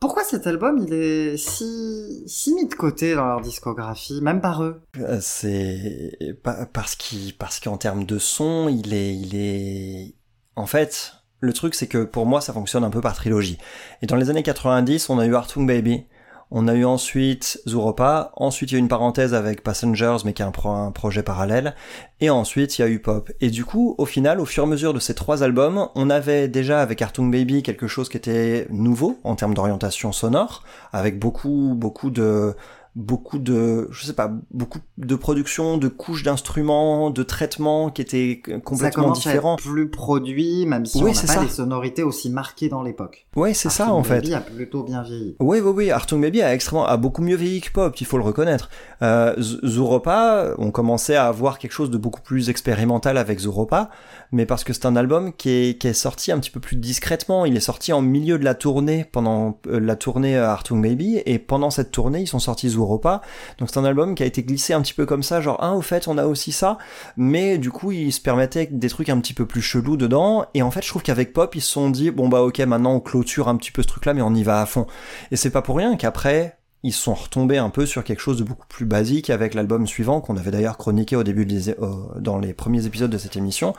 Pourquoi cet album, il est si, si mis de côté dans leur discographie, même par eux? Euh, C'est pa- parce qu'en termes de son, il est il est en fait le truc c'est que pour moi ça fonctionne un peu par trilogie. Et dans les années 90, on a eu Artung Baby, on a eu ensuite Zuropa, ensuite il y a eu une parenthèse avec Passengers mais qui est un, pro- un projet parallèle, et ensuite il y a eu Pop. Et du coup, au final, au fur et à mesure de ces trois albums, on avait déjà avec Artung Baby quelque chose qui était nouveau en termes d'orientation sonore, avec beaucoup beaucoup de beaucoup de, je sais pas, beaucoup de production, de couches d'instruments, de traitements qui étaient Ça complètement à différents. être plus produit, même si Oui, on n'a pas ça. les sonorités aussi marquées dans l'époque. Ouais, c'est ça en fait. Baby a plutôt bien vieilli. Oui, oui, oui, Artung Baby a extrêmement, a beaucoup mieux vieilli que Pop, il faut le reconnaître. Euh, Zuropa, on commençait à avoir quelque chose de beaucoup plus expérimental avec Zuropa, mais parce que c'est un album qui est, sorti un petit peu plus discrètement. Il est sorti en milieu de la tournée, pendant euh, la tournée euh, Artung Baby, et pendant cette tournée, ils sont sortis Zuropa. Donc c'est un album qui a été glissé un petit peu comme ça, genre, ah, au fait, on a aussi ça, mais du coup, il se permettait des trucs un petit peu plus chelous dedans, et en fait, je trouve qu'avec Pop, ils se sont dit, bon bah ok, maintenant on clôture un petit peu ce truc-là, mais on y va à fond. Et c'est pas pour rien qu'après, ils sont retombés un peu sur quelque chose de beaucoup plus basique avec l'album suivant, qu'on avait d'ailleurs chroniqué au début des, euh, dans les premiers épisodes de cette émission.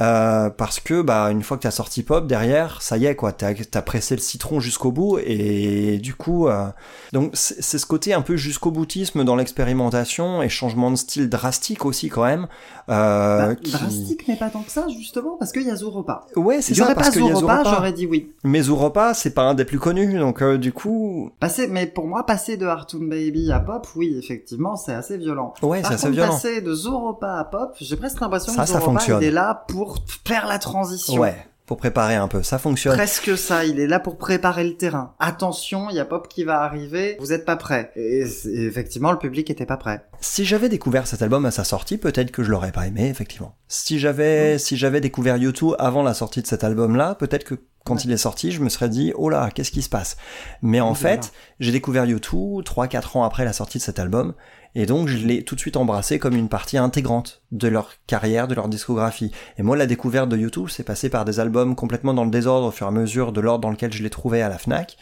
Euh, parce que bah une fois que t'as sorti pop derrière ça y est quoi t'as as pressé le citron jusqu'au bout et du coup euh, donc c'est ce côté un peu jusqu'au boutisme dans l'expérimentation et changement de style drastique aussi quand même euh, Bah, qui- Drastique, mais pas tant que ça, justement, parce qu'il y a Zuropa. ouais c'est ça pas parce qu'il y a Zuropa. j'aurais dit oui. mais Zuropa c'est pas un des plus connus donc euh, du coup Passer, mais pour moi, passer de Hartoon Baby à Pop, oui, effectivement, c'est assez violent. ouais c'est assez violent passer de Zuropa à Pop, j'ai presque l'impression Ça, que fonctionne. il est là pour faire la transition. ouais pour préparer un peu ça fonctionne Presque ça, il est là pour préparer le terrain. Attention, il y a Pop qui va arriver, vous êtes pas prêts. Et, effectivement, le public était pas prêt. Si j'avais découvert cet album à sa sortie, peut-être que je l'aurais pas aimé, effectivement. Si j'avais, si j'avais découvert YouTube avant la sortie de cet album-là, peut-être que quand Ouais. il est sorti, je me serais dit, oh là, qu'est-ce qui se passe? Mais en voilà. fait, j'ai découvert YouTube 3-4 ans après la sortie de cet album, et donc je l'ai tout de suite embrassé comme une partie intégrante de leur carrière, de leur discographie. Et moi, la découverte de YouTube, c'est passé par des albums complètement dans le désordre au fur et à mesure de l'ordre dans lequel je les trouvais à la FNAC,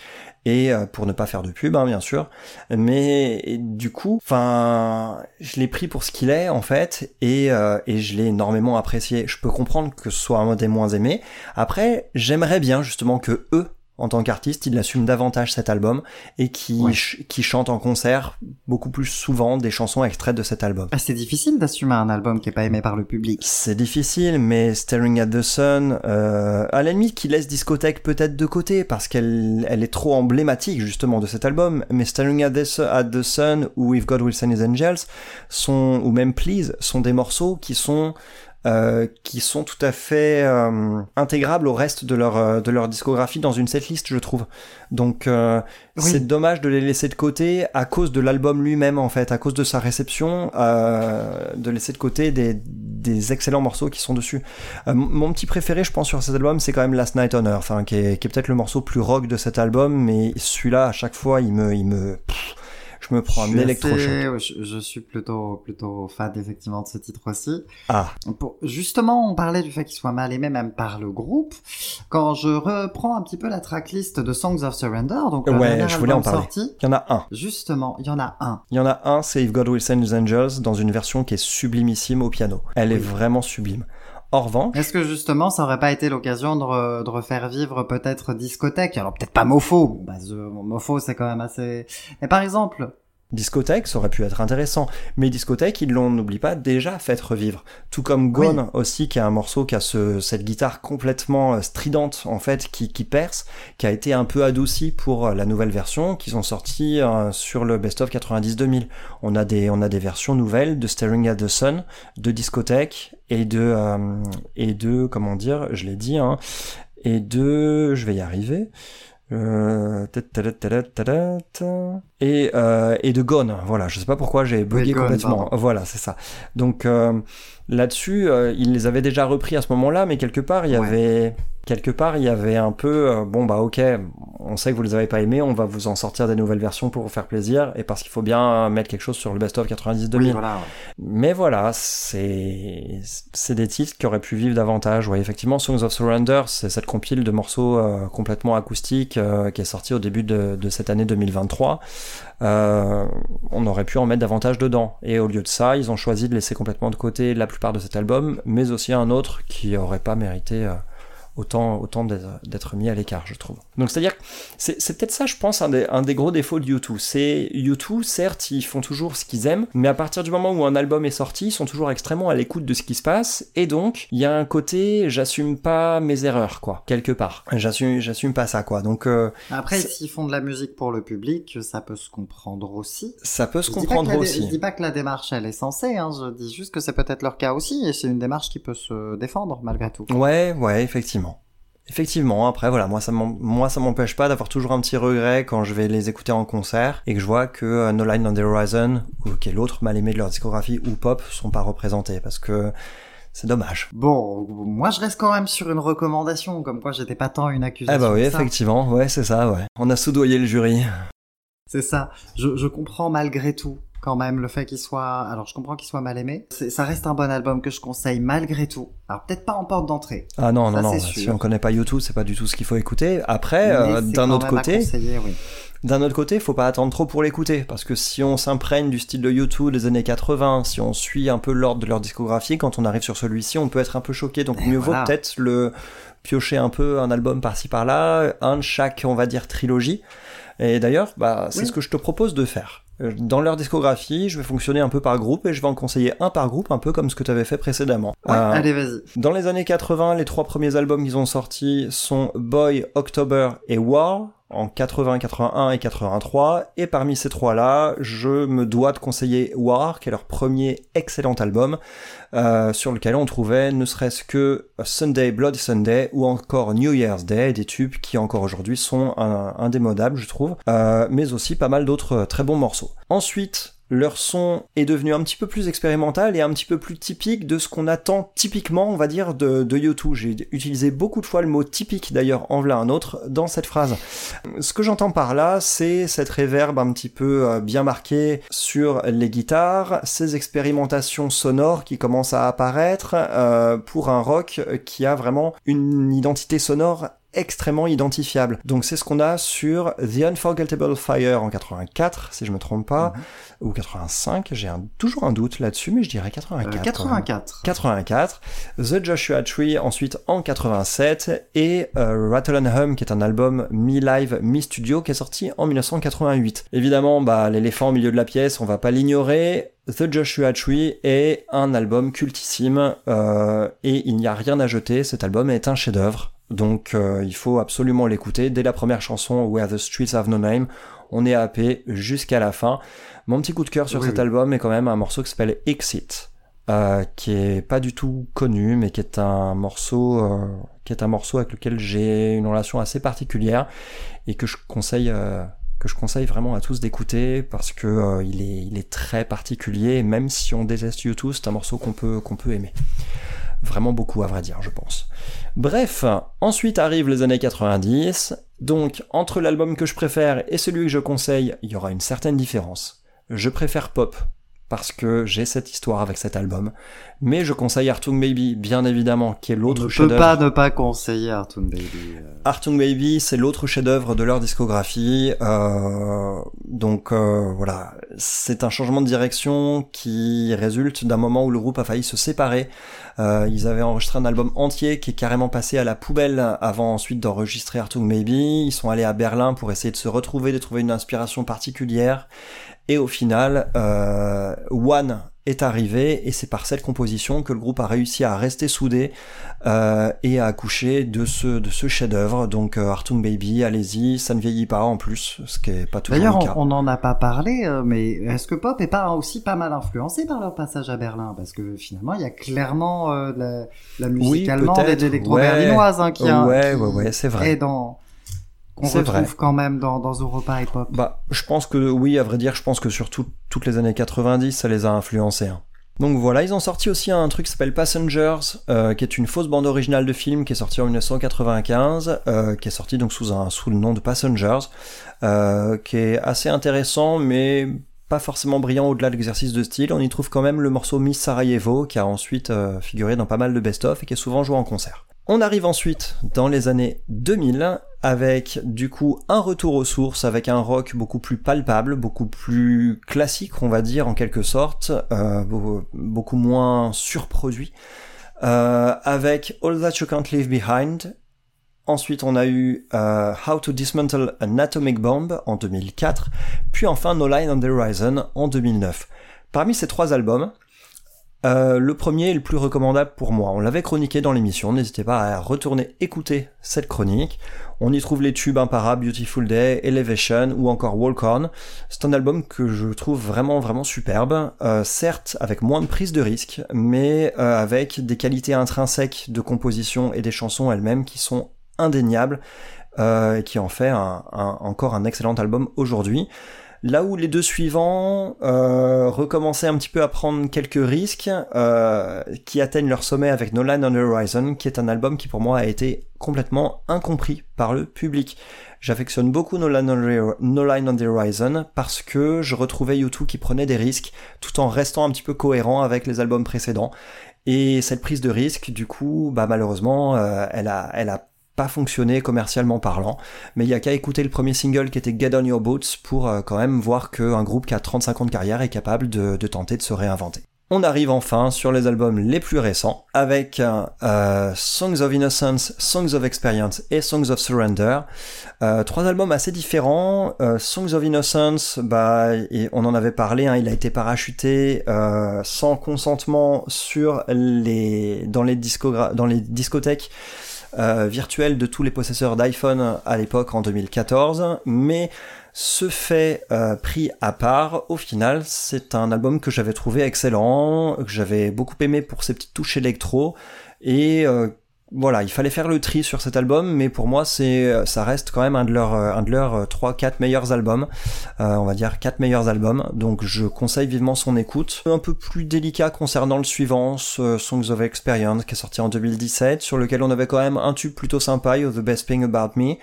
et euh, pour ne pas faire de pub, hein, bien sûr. Mais du coup, enfin, je l'ai pris pour ce qu'il est en fait, et, euh, et je l'ai énormément apprécié. Je peux comprendre que ce soit un des moins aimés. Après, j'aimerais bien justement que eux, en tant qu'artistes, ils assument davantage cet album et qui Ouais. qui chantent en concert beaucoup plus souvent des chansons extraites de cet album. Ah, c'est difficile d'assumer un album qui est pas aimé par le public. C'est difficile, mais Staring at the Sun, euh, à la limite, qui laisse discothèque peut-être de côté parce qu'elle elle est trop emblématique justement de cet album. Mais Staring at the, at the Sun ou If God Will Send His Angels sont, ou même Please, sont des morceaux qui sont euh, qui sont tout à fait euh, intégrables au reste de leur euh, de leur discographie dans une setlist, je trouve. Donc euh, Oui. c'est dommage de les laisser de côté à cause de l'album lui-même en fait, à cause de sa réception, euh, de laisser de côté des des excellents morceaux qui sont dessus. Mon petit préféré, je pense, sur cet album, c'est quand même Last Night on Earth, hein, qui est, qui est peut-être le morceau plus rock de cet album, mais celui-là, à chaque fois, il me, il me, pff, je me prends Je un électrochoc. je, je suis plutôt plutôt fan effectivement de ce titre aussi. Ah, Pour- justement, on parlait du fait qu'il soit mal aimé même par le groupe. Quand je reprends un petit peu la tracklist de Songs of Surrender, donc le Ouais, je voulais en parler. sorti, il y en a un. justement, il y en a un. Il y en a un, c'est If God Will Send His Angels, dans une version qui est sublimissime au piano. Elle est vraiment sublime. En revanche, Est-ce que justement, ça aurait pas été l'occasion de, de refaire vivre peut-être discothèque? Alors peut-être pas Mofo. Bah, Mofo, c'est quand même assez. Mais par exemple, discothèque, ça aurait pu être intéressant. Mais discothèque, ils l'ont, n'oublie pas, déjà fait revivre. Tout comme Gone aussi, qui a un morceau qui a ce, cette guitare complètement euh, stridente, en fait, qui, qui perce, qui a été un peu adouci pour euh, la nouvelle version qu'ils ont sorti euh, sur le Best of 90-2000. On a des, on a des versions nouvelles de Staring at the Sun, de discothèque et de, euh, et de, comment dire, je l'ai dit, hein, et de, je vais y arriver. Euh, et euh, et de Gone voilà je sais pas pourquoi j'ai bugué complètement pardon. voilà c'est ça donc euh, là-dessus euh, ils les avaient déjà repris à ce moment-là mais quelque part il y Ouais. avait quelque part il y avait un peu euh, bon bah ok on sait que vous les avez pas aimés on va vous en sortir des nouvelles versions pour vous faire plaisir et parce qu'il faut bien mettre quelque chose sur le best of 90 2000 oui, voilà. ouais. mais voilà, c'est c'est des titres qui auraient pu vivre davantage. Ouais, effectivement, Songs of Surrender, c'est cette compile de morceaux euh, complètement acoustiques euh, qui est sortie au début de, de cette année 2023. Euh, on aurait pu en mettre davantage dedans. Et au lieu de ça, ils ont choisi de laisser complètement de côté la plupart de cet album, mais aussi un autre qui aurait pas mérité autant, autant d'être mis à l'écart, je trouve. Donc c'est-à-dire, c'est peut-être ça, je pense, un des, un des gros défauts de U2. C'est U2, certes, ils font toujours ce qu'ils aiment, mais à partir du moment où un album est sorti, ils sont toujours extrêmement à l'écoute de ce qui se passe, et donc, il y a un côté, j'assume pas mes erreurs, quoi, quelque part. J'assume, j'assume pas ça, quoi. Donc, euh, Après, s'ils font de la musique pour le public, ça peut se comprendre aussi. ça peut se Je comprendre aussi. Je dis pas que la démarche, elle est censée, hein, je dis juste que c'est peut-être leur cas aussi, et c'est une démarche qui peut se défendre, malgré tout. Ouais, ouais, effectivement. Effectivement, après voilà, moi ça m'en- moi ça m'empêche pas d'avoir toujours un petit regret quand je vais les écouter en concert et que je vois que euh, No Line on the Horizon ou qui est l'autre mal aimé de leur discographie ou pop sont pas représentés parce que c'est dommage. Bon, moi je reste quand même sur une recommandation, comme quoi j'étais pas tant une accusation. Ah bah oui, effectivement, ouais, c'est ça, ouais. On a soudoyé le jury. C'est ça. Je, je comprends malgré tout quand même le fait qu'il soit. Alors je comprends qu'il soit mal aimé. Ça reste un bon album que je conseille malgré tout. Alors peut-être pas en porte d'entrée. Ah non, non, Ça, non, c'est si on connaît pas YouTube, c'est pas du tout ce qu'il faut écouter. Après, euh, d'un autre côté, oui. D'un autre côté, faut pas attendre trop pour l'écouter, parce que si on s'imprègne du style de YouTube des années 80, si on suit un peu l'ordre de leur discographie, quand on arrive sur celui-ci, on peut être un peu choqué, donc Et mieux voilà. vaut peut-être le piocher un peu un album par-ci par-là, un de chaque, on va dire, trilogie. Et d'ailleurs, bah, c'est Oui. ce que je te propose de faire. Euh, Dans leur discographie, je vais fonctionner un peu par groupe et je vais en conseiller un par groupe, un peu comme ce que tu avais fait précédemment. Ouais, Euh, allez, vas-y. dans les années 80, les trois premiers albums qu'ils ont sortis sont Boy, October et War en 80, 81 et 83. Et parmi ces trois-là, je me dois de conseiller War, qui est leur premier excellent album, euh, sur lequel on trouvait ne serait-ce que Sunday, Bloody Sunday ou encore New Year's Day, des tubes qui encore aujourd'hui sont indémodables, je trouve, euh, mais aussi pas mal d'autres euh, très bons morceaux. Ensuite, leur son est devenu un petit peu plus expérimental et un petit peu plus typique de ce qu'on attend typiquement, on va dire, de, de U2. J'ai utilisé beaucoup de fois le mot typique, d'ailleurs, en voilà un autre, dans cette phrase. Ce que j'entends par là, c'est cette réverb un petit peu euh, bien marquée sur les guitares, ces expérimentations sonores qui commencent à apparaître euh, pour un rock qui a vraiment une identité sonore extrêmement identifiable. Donc c'est ce qu'on a sur The Unforgettable Fire en 84, si je me trompe pas, ou 85, j'ai toujours un doute là-dessus, mais je dirais 84. Euh, quand même. 84. 84, The Joshua Tree ensuite en 87 et euh, Rattle and Hum qui est un album mi-live mi-studio qui est sorti en 1988. Évidemment, bah l'éléphant au milieu de la pièce, on va pas l'ignorer. The Joshua Tree est un album cultissime euh, et il n'y a rien à jeter. Cet album est un chef-d'œuvre. Donc euh, il faut absolument l'écouter. Dès la première chanson Where the Streets Have No Name, on est happé jusqu'à la fin. Mon petit coup de cœur sur Oui, cet oui. album est quand même un morceau qui s'appelle Exit euh, qui est pas du tout connu, mais qui est un morceau, euh, qui est un morceau avec lequel j'ai une relation assez particulière et que je conseille, euh, que je conseille vraiment à tous d'écouter parce que il est, il est très particulier. Et même si on déteste YouTube, c'est un morceau qu'on peut, qu'on peut aimer. Vraiment beaucoup, à vrai dire, je pense. Bref, ensuite arrivent les années 90. Donc, entre l'album que je préfère et celui que je conseille, il y aura une certaine différence. Je préfère pop parce que j'ai cette histoire avec cet album. Mais je conseille Artung Baby, bien évidemment, qui est l'autre ne peut chef-d'œuvre. pas ne pas conseiller Artoon Baby. euh. Artung Baby, c'est l'autre chef-d'œuvre de leur discographie. Euh, donc euh, voilà, c'est un changement de direction qui résulte d'un moment où le groupe a failli se séparer. Euh, ils avaient enregistré un album entier qui est carrément passé à la poubelle avant ensuite d'enregistrer Artung Baby. Ils sont allés à Berlin pour essayer de se retrouver, de trouver une inspiration particulière. Et au final, euh, One est arrivé et c'est par cette composition que le groupe a réussi à rester soudé euh, et à accoucher de ce de ce chef-d'œuvre. Donc euh, Artung Baby, allez-y, ça ne vieillit pas en plus, ce qui est pas toujours D'ailleurs, le cas. on n'en a pas parlé, euh, mais est-ce que Pop est pas aussi pas mal influencé par leur passage à Berlin? Parce que finalement, il y a clairement euh, la, musique Oui, allemande et peut-être, de l'électro ouais. berlinoise hein, qui, a- Ouais, qui ouais, ouais, c'est vrai. est dans qu'on retrouve vrai. quand même dans, dans Europa et Pop. Bah, je pense que oui, à vrai dire, je pense que sur tout- toutes les années 90, ça les a influencés. hein. Donc voilà, ils ont sorti aussi un truc qui s'appelle Passengers, euh, qui est une fausse bande originale de film qui est sortie en 1995, euh, qui est sortie donc sous un sous le nom de Passengers, euh, qui est assez intéressant, mais pas forcément brillant au-delà de l'exercice de style. On y trouve quand même le morceau Miss Sarajevo, qui a ensuite euh, figuré dans pas mal de best-of et qui est souvent joué en concert. On arrive ensuite dans les années 2000 avec du coup un retour aux sources, avec un rock beaucoup plus palpable, beaucoup plus classique on va dire en quelque sorte, euh, beau- beaucoup moins surproduit, euh, avec All That You Can't Leave Behind. Ensuite on a eu euh, How to Dismantle an Atomic Bomb en 2004, puis enfin No Line on the Horizon en 2009. Parmi ces trois albums, euh, le premier est le plus recommandable pour moi. On l'avait chroniqué dans l'émission, n'hésitez pas à retourner écouter cette chronique. On y trouve les tubes imparables Beautiful Day, Elevation ou encore Walk. C'est un album que je trouve vraiment vraiment superbe, euh, certes avec moins de prise de risque, mais euh, avec des qualités intrinsèques de composition et des chansons elles-mêmes qui sont indéniables et qui en fait encore un excellent album aujourd'hui. Là où les deux suivants euh, recommençaient un petit peu à prendre quelques risques, euh, qui atteignent leur sommet avec No Line on the Horizon, qui est un album qui pour moi a été complètement incompris par le public. J'affectionne beaucoup No Line, on the, Horizon parce que je retrouvais U2 qui prenait des risques tout en restant un petit peu cohérent avec les albums précédents. Et cette prise de risque, du coup, bah malheureusement, euh, elle a, elle a pas fonctionné commercialement parlant. Mais il y a qu'à écouter le premier single qui était Get On Your Boots pour euh, quand même voir qu'un groupe qui a 35 ans de carrière est capable de, tenter de se réinventer. On arrive enfin sur les albums les plus récents avec euh, euh, Songs of Innocence, Songs of Experience et Songs of Surrender. Trois albums assez différents. Songs of Innocence, bah, on en avait parlé, hein, il a été parachuté sans consentement sur les dans les discothèques euh, virtuelles de tous les possesseurs d'iPhone à l'époque en 2014, mais ce fait euh, pris à part, au final, c'est un album que j'avais trouvé excellent, que j'avais beaucoup aimé pour ses petites touches électro, et euh, voilà, il fallait faire le tri sur cet album, mais pour moi, c'est, ça reste quand même un de leurs, un de leurs 3-4 meilleurs albums, euh, on va dire 4 meilleurs albums, donc je conseille vivement son écoute. Un peu plus délicat concernant le suivant, Songs of Experience, qui est sorti en 2017, sur lequel on avait quand même un tube plutôt sympa, You're the Best Thing About Me,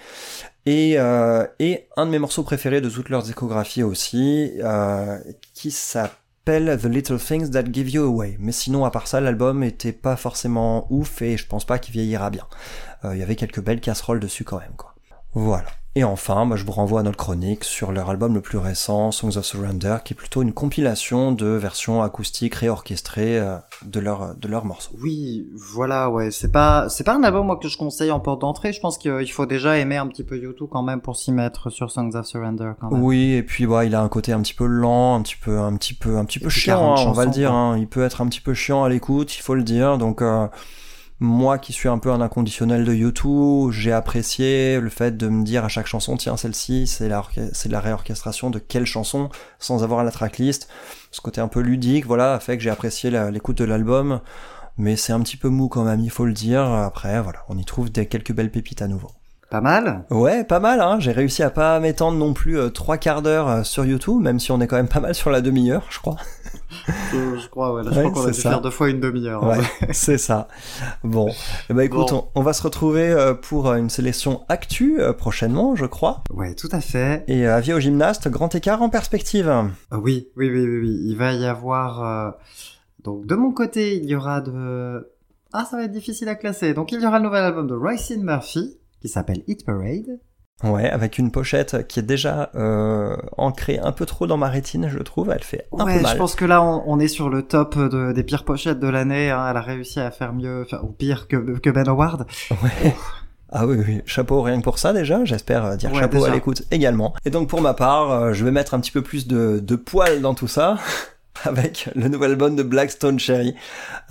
et, euh, et un de mes morceaux préférés de toute leur discographie aussi, euh, qui s'appelle The Little Things That Give You Away. Mais sinon, à part ça, l'album était pas forcément ouf et je pense pas qu'il vieillira bien. Euh, Il y avait quelques belles casseroles dessus quand même, quoi. Voilà. Et enfin, je vous renvoie à notre chronique sur leur album le plus récent, Songs of Surrender, qui est plutôt une compilation de versions acoustiques réorchestrées euh, de leurs de leurs morceaux. Oui, voilà, ouais, c'est pas, c'est pas un album moi que je conseille en porte d'entrée. Je pense qu'il faut déjà aimer un petit peu YouTube quand même pour s'y mettre sur Songs of Surrender quand même. Oui, et puis bah, il a un côté un petit peu lent, un petit peu, un petit peu, un petit peu chiant, 40 hein, on va le dire. hein. Il peut être un petit peu chiant à l'écoute, il faut le dire. Donc euh, moi qui suis un peu un inconditionnel de YouTube, j'ai apprécié le fait de me dire à chaque chanson, tiens celle-ci, c'est la, c'est la réorchestration de quelle chanson, sans avoir la tracklist. Ce côté un peu ludique, voilà, a fait que j'ai apprécié l'écoute de l'album. Mais c'est un petit peu mou quand même, il faut le dire. Après, voilà, on y trouve des quelques belles pépites à nouveau. Pas mal Ouais, pas mal, hein. J'ai réussi à pas m'étendre non plus euh, trois quarts d'heure euh, sur YouTube, même si on est quand même pas mal sur la demi-heure, je crois. je, je crois, ouais. Là, je Ouais, crois qu'on a dû ça. faire deux fois une demi-heure. Ouais, c'est ça. Bon, Eh ben, écoute, Bon. On, on va se retrouver euh, pour euh, une sélection actu euh, prochainement, je crois. Ouais, tout à fait. Et euh, avis aux gymnastes, grand écart en perspective. Oui, oui, oui, oui, oui. Il va y avoir. euh, Donc, de mon côté, il y aura de. Ah, ça va être difficile à classer. Donc, il y aura le nouvel album de Roisin Murphy qui s'appelle Hit Parade. Ouais, avec une pochette qui est déjà euh, ancrée un peu trop dans ma rétine, je trouve. Elle fait un ouais, peu mal. je pense que là, on, on est sur le top de- des pires pochettes de l'année. hein. Elle a réussi à faire mieux, enfin, ou pire que, que Ben Howard. Ouais. Ah oui, oui, chapeau rien que pour ça déjà, j'espère euh, dire Ouais, chapeau déjà. à l'écoute également. Et donc pour ma part, euh, je vais mettre un petit peu plus de, de poil dans tout ça, avec le nouvel album de Blackstone Cherry.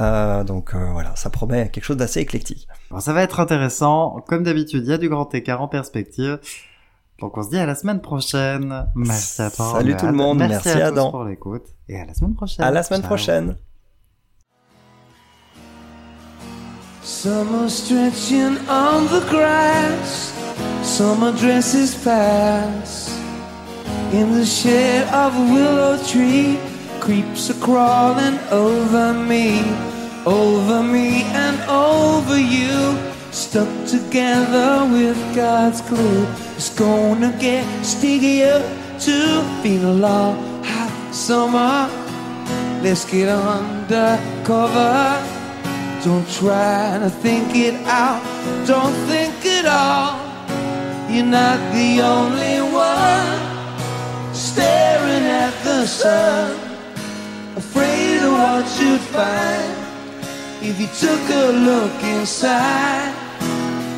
Euh, donc euh, voilà, ça promet quelque chose d'assez éclectique. Alors, ça va être intéressant. Comme d'habitude, il y a du grand écart en perspective. Donc, on se dit à la semaine prochaine. Merci à toi. Salut tout le monde, merci à Adam. tous pour l'écoute. Et à la semaine prochaine. À la semaine Ciao. prochaine. Summer stretching on the grass, summer dresses pass. In the shade of a willow tree, creeps are crawling over me, over me and over you. Stuck together with God's glue, it's gonna get stickier to feel a long hot summer. Let's get undercover. Don't try to think it out. Don't think it all. You're not the only one staring at the sun, what you'd find if you took a look inside.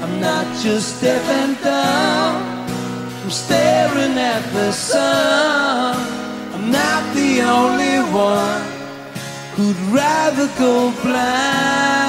I'm not just and dumb. I'm staring at the sun. I'm not the only one who'd rather go blind.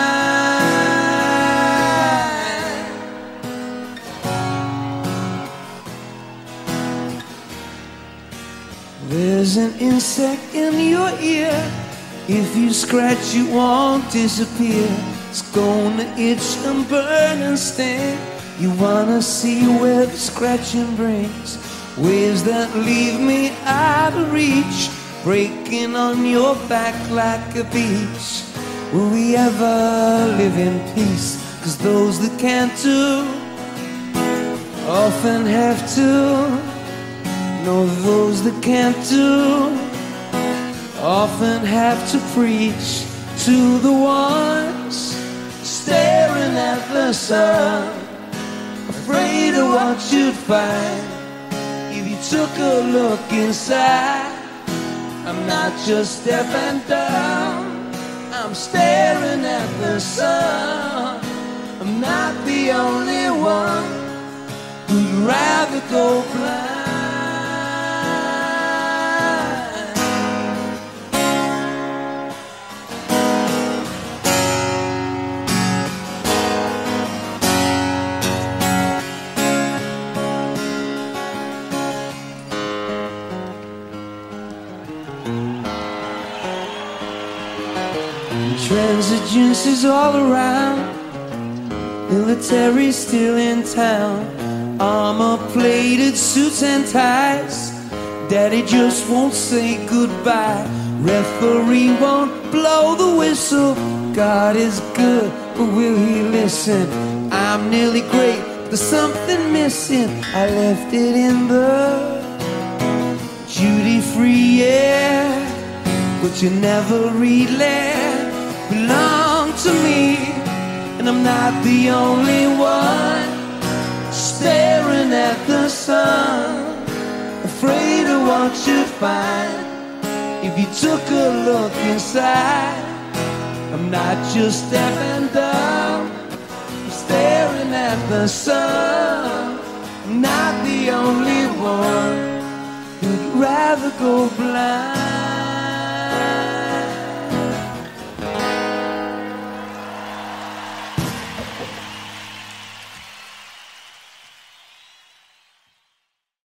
There's an insect in your ear. If you scratch, it won't disappear. It's gonna itch and burn and sting. You wanna see where the scratching brings waves that leave me out of reach, breaking on your back like a beach. Will we ever live in peace? Cause those that can't do often have to. No, those that can't do often have to preach to the ones staring at the sun, afraid of what you'd find if you took a look inside. I'm not just deaf and dumb, I'm staring at the sun. I'm not the only one who'd rather go blind. Is all around. Military still in town. Armor plated suits and ties. Daddy just won't say goodbye. Referee won't blow the whistle. God is good, but will he listen? I'm nearly great, there's something missing. I left it in the duty free, yeah. But you never really belong to me. And I'm not the only one staring at the sun, afraid of what you'd find if you took a look inside. I'm not just and dumb, I'm staring at the sun. I'm not the only one who'd rather go blind.